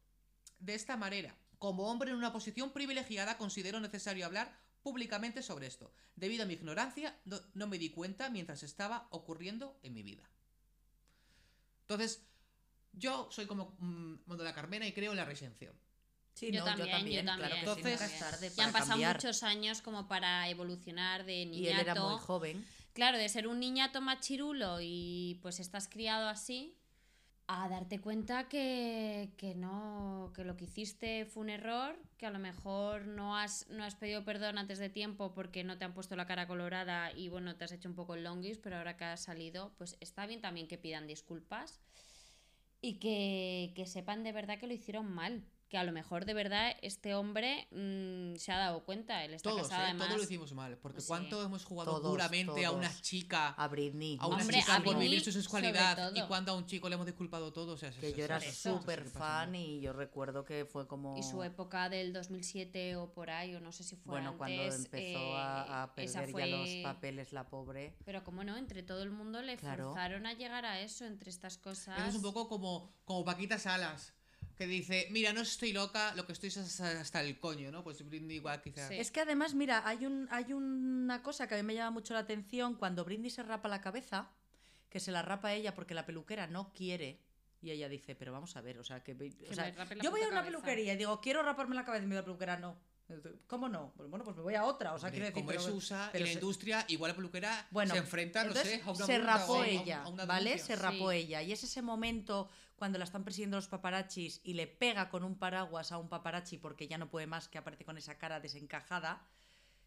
de esta manera. Como hombre en una posición privilegiada considero necesario hablar públicamente sobre esto. Debido a mi ignorancia, no, no me di cuenta mientras estaba ocurriendo en mi vida. Entonces, yo soy como mm, Mondola Carmena y creo en la redención. Sí, Yo no, también, yo también, yo también. claro que Entonces- sí, Ya han pasado cambiar. muchos años como para evolucionar de niñato. Y él era muy joven. Claro, de ser un niñato machirulo y pues estás criado así, a darte cuenta que, que no, que lo que hiciste fue un error, que a lo mejor no has, no has pedido perdón antes de tiempo porque no te han puesto la cara colorada y bueno, te has hecho un poco el longis, pero ahora que has salido, pues está bien también que pidan disculpas y que, que sepan de verdad que lo hicieron mal. Que a lo mejor de verdad este hombre mm, se ha dado cuenta, él está Todos, casado ¿eh? además. Todos lo hicimos mal. Porque Sí. cuánto hemos jugado Todos, duramente a una todos. chica A Britney. a una Hombre, chica a por vivir su sexualidad y cuando a un chico le hemos disculpado todo. O sea, que es- yo era eso. súper fan y yo recuerdo que fue como... Y su época del 2007 o por ahí, o no sé si fue Bueno, antes. cuando empezó a, a eh, esa perder ya los fue- papeles la pobre. Pero como no, entre todo el mundo le Claro. forzaron a llegar a eso, entre estas cosas. Eso es un poco como, como Paquita Salas, que dice, mira, no estoy loca, lo que estoy es hasta, el coño, ¿no? Pues Britney igual quizás. Sí. Es que además, mira, hay, un, hay una cosa que a mí me llama mucho la atención cuando Britney se rapa la cabeza, que se la rapa ella porque la peluquera no quiere. Y ella dice, pero vamos a ver, o sea, que... o sea, yo voy a una cabeza. peluquería y digo, quiero raparme la cabeza y me la peluquera, no. ¿Cómo no? Bueno, pues me voy a otra, o sea, quiero decir... como pero- eso usa pero en la se- industria, igual la peluquera Bueno, se enfrenta, no sé, a una se rapó a- ella, a una ¿vale? Se rapó Sí. ella. Y es ese momento cuando la están persiguiendo los paparachis y le pega con un paraguas a un paparachi porque ya no puede más, que aparece con esa cara desencajada.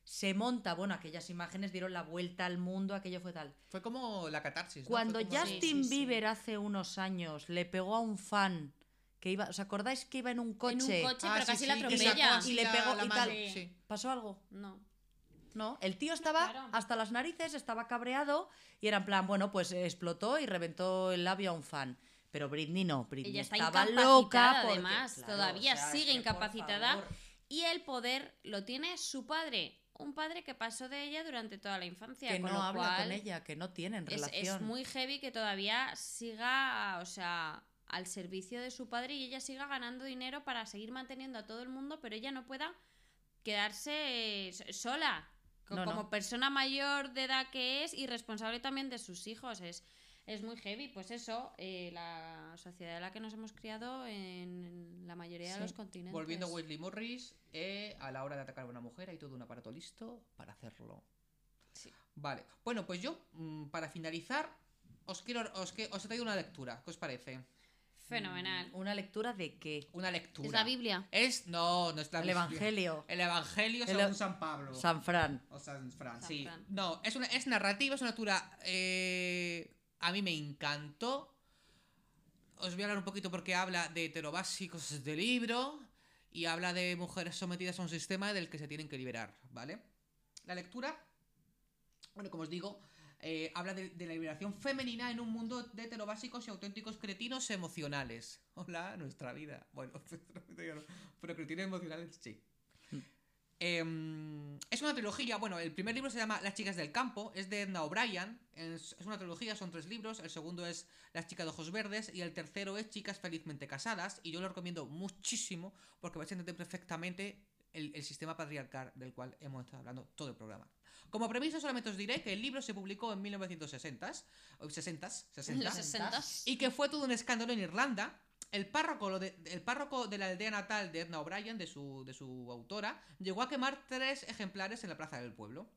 Se monta, bueno, aquellas imágenes dieron la vuelta al mundo, aquello fue tal. Fue como la catarsis. ¿no? Cuando como- Justin sí, sí. Bieber hace unos años le pegó a un fan que iba, ¿os acordáis que iba en un en coche? un coche, Ah, pero sí, casi sí, la atropella. Y le pegó la y tal. sí. ¿Pasó algo? No. No, el tío estaba claro. hasta las narices, estaba cabreado y era en plan, bueno, pues explotó y reventó el labio a un fan. Pero Britney no, Britney Ella está estaba incapacitada, loca porque, además, claro, todavía o sea, sigue incapacitada. Y el poder lo tiene su padre. Un padre que pasó de ella durante toda la infancia. Que con no lo habla cual con ella, que no tienen es, relación. es muy heavy que todavía siga, o sea, al servicio de su padre y ella siga ganando dinero para seguir manteniendo a todo el mundo, pero ella no pueda quedarse eh, sola. Co- No, no. como persona mayor de edad que es y responsable también de sus hijos. Es, es muy heavy. Pues eso, eh, la sociedad en la que nos hemos criado en, la mayoría Sí. de los continentes. Volviendo a Wesley Morris, eh, a la hora de atacar a una mujer hay todo un aparato listo para hacerlo. Sí. Vale. Bueno, pues yo, mm, para finalizar, os quiero os, que- os he traído una lectura. ¿Qué os parece? Fenomenal. ¿Una lectura de qué? Una lectura. ¿Es la Biblia? Es, no, no es la El Biblia. Evangelio. El Evangelio El- según San Pablo. San Fran. O San Fran, San sí. Fran. No, es, una, es narrativa, es una lectura. eh, a mí me encantó. Os voy a hablar un poquito porque habla de heterobásicos de libro y habla de mujeres sometidas a un sistema del que se tienen que liberar, ¿vale? La lectura, bueno, como os digo, eh, habla de, de la liberación femenina en un mundo de heterobásicos y auténticos cretinos emocionales. Hola, nuestra vida. Bueno, pero cretinos emocionales sí. Em, es una trilogía, bueno, el primer libro se llama Las chicas del campo, es de Edna O'Brien, es, es una trilogía, son tres libros, el segundo es Las chicas de ojos verdes y el tercero es Chicas felizmente casadas y yo lo recomiendo muchísimo porque vais a entender perfectamente el, el sistema patriarcal del cual hemos estado hablando todo el programa. Como premisa solamente os diré que el libro se publicó en 1960, o 60, 60 Los 60. y que fue todo un escándalo en Irlanda. El párroco, lo de- el párroco de la aldea natal de Edna O'Brien, de su, de su autora, llegó a quemar tres ejemplares en la plaza del pueblo.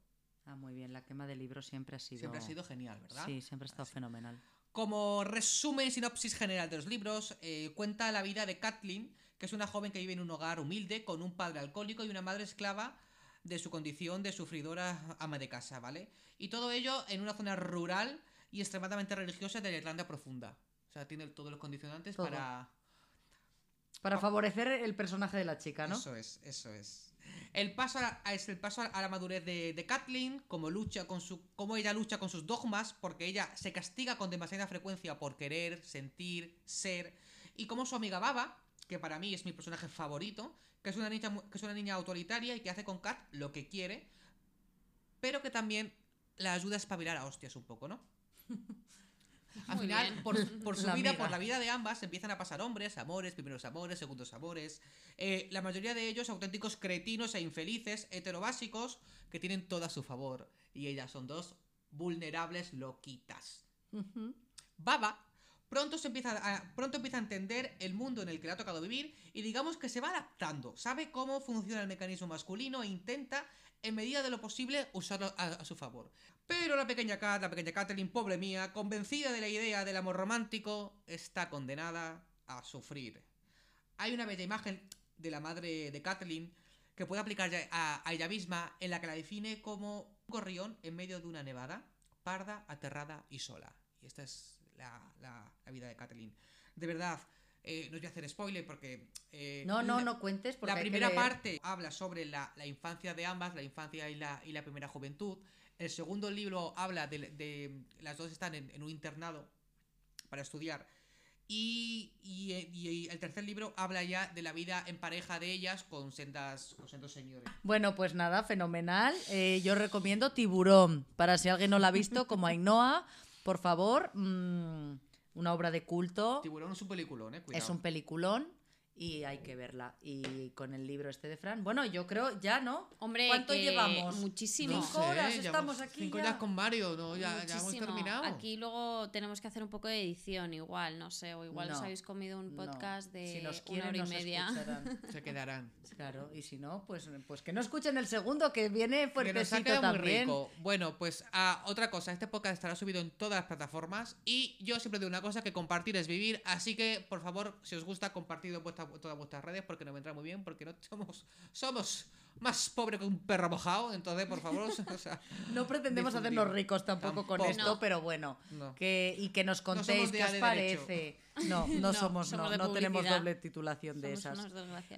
Ah, muy bien. La quema de libros siempre ha sido. Siempre ha sido genial, ¿verdad? Sí, siempre ha estado fenomenal. Como resumen y sinopsis general de los libros, eh, cuenta la vida de Kathleen, que es una joven que vive en un hogar humilde con un padre alcohólico y una madre esclava de su condición de sufridora ama de casa, ¿vale? Y todo ello en una zona rural y extremadamente religiosa de la Irlanda profunda. O sea, tiene todos los condicionantes Todo. para... Para favorecer el personaje de la chica, ¿no? Eso es, eso es. El paso a, es el paso a la madurez de, de Kathleen, como lucha con su, cómo ella lucha con sus dogmas, porque ella se castiga con demasiada frecuencia por querer, sentir, ser, y como su amiga Baba, que para mí es mi personaje favorito, que es una niña, que es una niña autoritaria y que hace con Kat lo que quiere, pero que también la ayuda a espabilar a hostias un poco, ¿no? Al Muy final, por, por su La vida, amiga. por la vida de ambas, empiezan a pasar hombres, amores, primeros amores, segundos amores. Eh, la mayoría de ellos auténticos cretinos e infelices, heterobásicos, que tienen todo a su favor. Y ellas son dos vulnerables loquitas. Baba pronto, se empieza a, pronto empieza a entender el mundo en el que le ha tocado vivir y digamos que se va adaptando. Sabe cómo funciona el mecanismo masculino e intenta, en medida de lo posible, usarlo a, su favor. Pero la pequeña Kat, la pequeña Kathleen, pobre mía, convencida de la idea del amor romántico, está condenada a sufrir. Hay una bella imagen de la madre de Kathleen que puede aplicar a, a ella misma en la que la define como un gorrión en medio de una nevada, parda, aterrada y sola. Y esta es la, la- la vida de Kathleen. De verdad, eh, no os voy a hacer spoiler porque... eh, No, no, la- no cuentes porque la primera parte habla sobre la, la infancia de ambas, la infancia y la, y la primera juventud. El segundo libro habla de, de- las dos están en, en un internado para estudiar. Y, y- y el tercer libro habla ya de la vida en pareja de ellas con sendas, con sendos señores. Bueno, pues nada, fenomenal. Eh, yo recomiendo Tiburón, para si alguien no la ha visto, como Ainhoa, por favor, mm, una obra de culto, Tiburón es un peliculón, eh, cuidado. es un peliculón y hay que verla. Y con el libro este de Fran, bueno, yo creo ya, ¿no? Hombre, ¿Cuánto que llevamos? Muchísimo. No Cinco horas estamos llevamos aquí Cinco ya. ya con Mario, ¿no? Ya, ya hemos terminado. Aquí luego tenemos que hacer un poco de edición, igual, no sé, o igual os habéis comido un No. podcast de si nos una quieren, hora y nos media. escucharán. Se quedarán. Claro, y si no, pues, pues que no escuchen el segundo, que viene Que nos ha fuertecito quedado muy también. rico. Bueno, pues ah, otra cosa, este podcast estará subido en todas las plataformas y yo siempre digo una cosa, que compartir es vivir, así que por favor, si os gusta, compartid en vuestra- todas vuestras redes porque nos vendrá muy bien, porque no somos, somos más pobres que un perro mojado, entonces por favor, o sea, No pretendemos Difundir. hacernos ricos tampoco, con esto, No. pero bueno. no. Que, y que nos contéis qué os parece. No, no, No, somos, somos no, tenemos doble titulación de esas.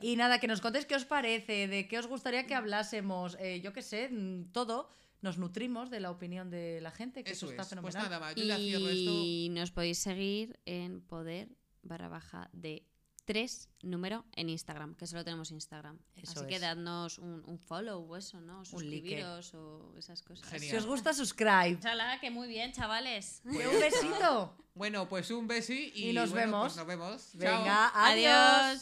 Y nada, que nos contéis qué os parece, de qué os gustaría que hablásemos, eh, yo qué sé, mm, todo. Nos nutrimos de la opinión de la gente, que eso, Eso está es. Pues fenomenal. nada más, yo ya cierro esto. Y nos podéis seguir en poder barra baja de 3 número en Instagram, que solo tenemos Instagram. Eso Así que es. dadnos un, un follow o eso, ¿no? Un like. Suscribiros o esas cosas. Genial. Si os gusta, subscribe. Chala, que muy bien, chavales. Que un besito. Bueno, pues un besi y, Y nos bueno, vemos. pues nos vemos. Chao. Venga, adiós. Adiós.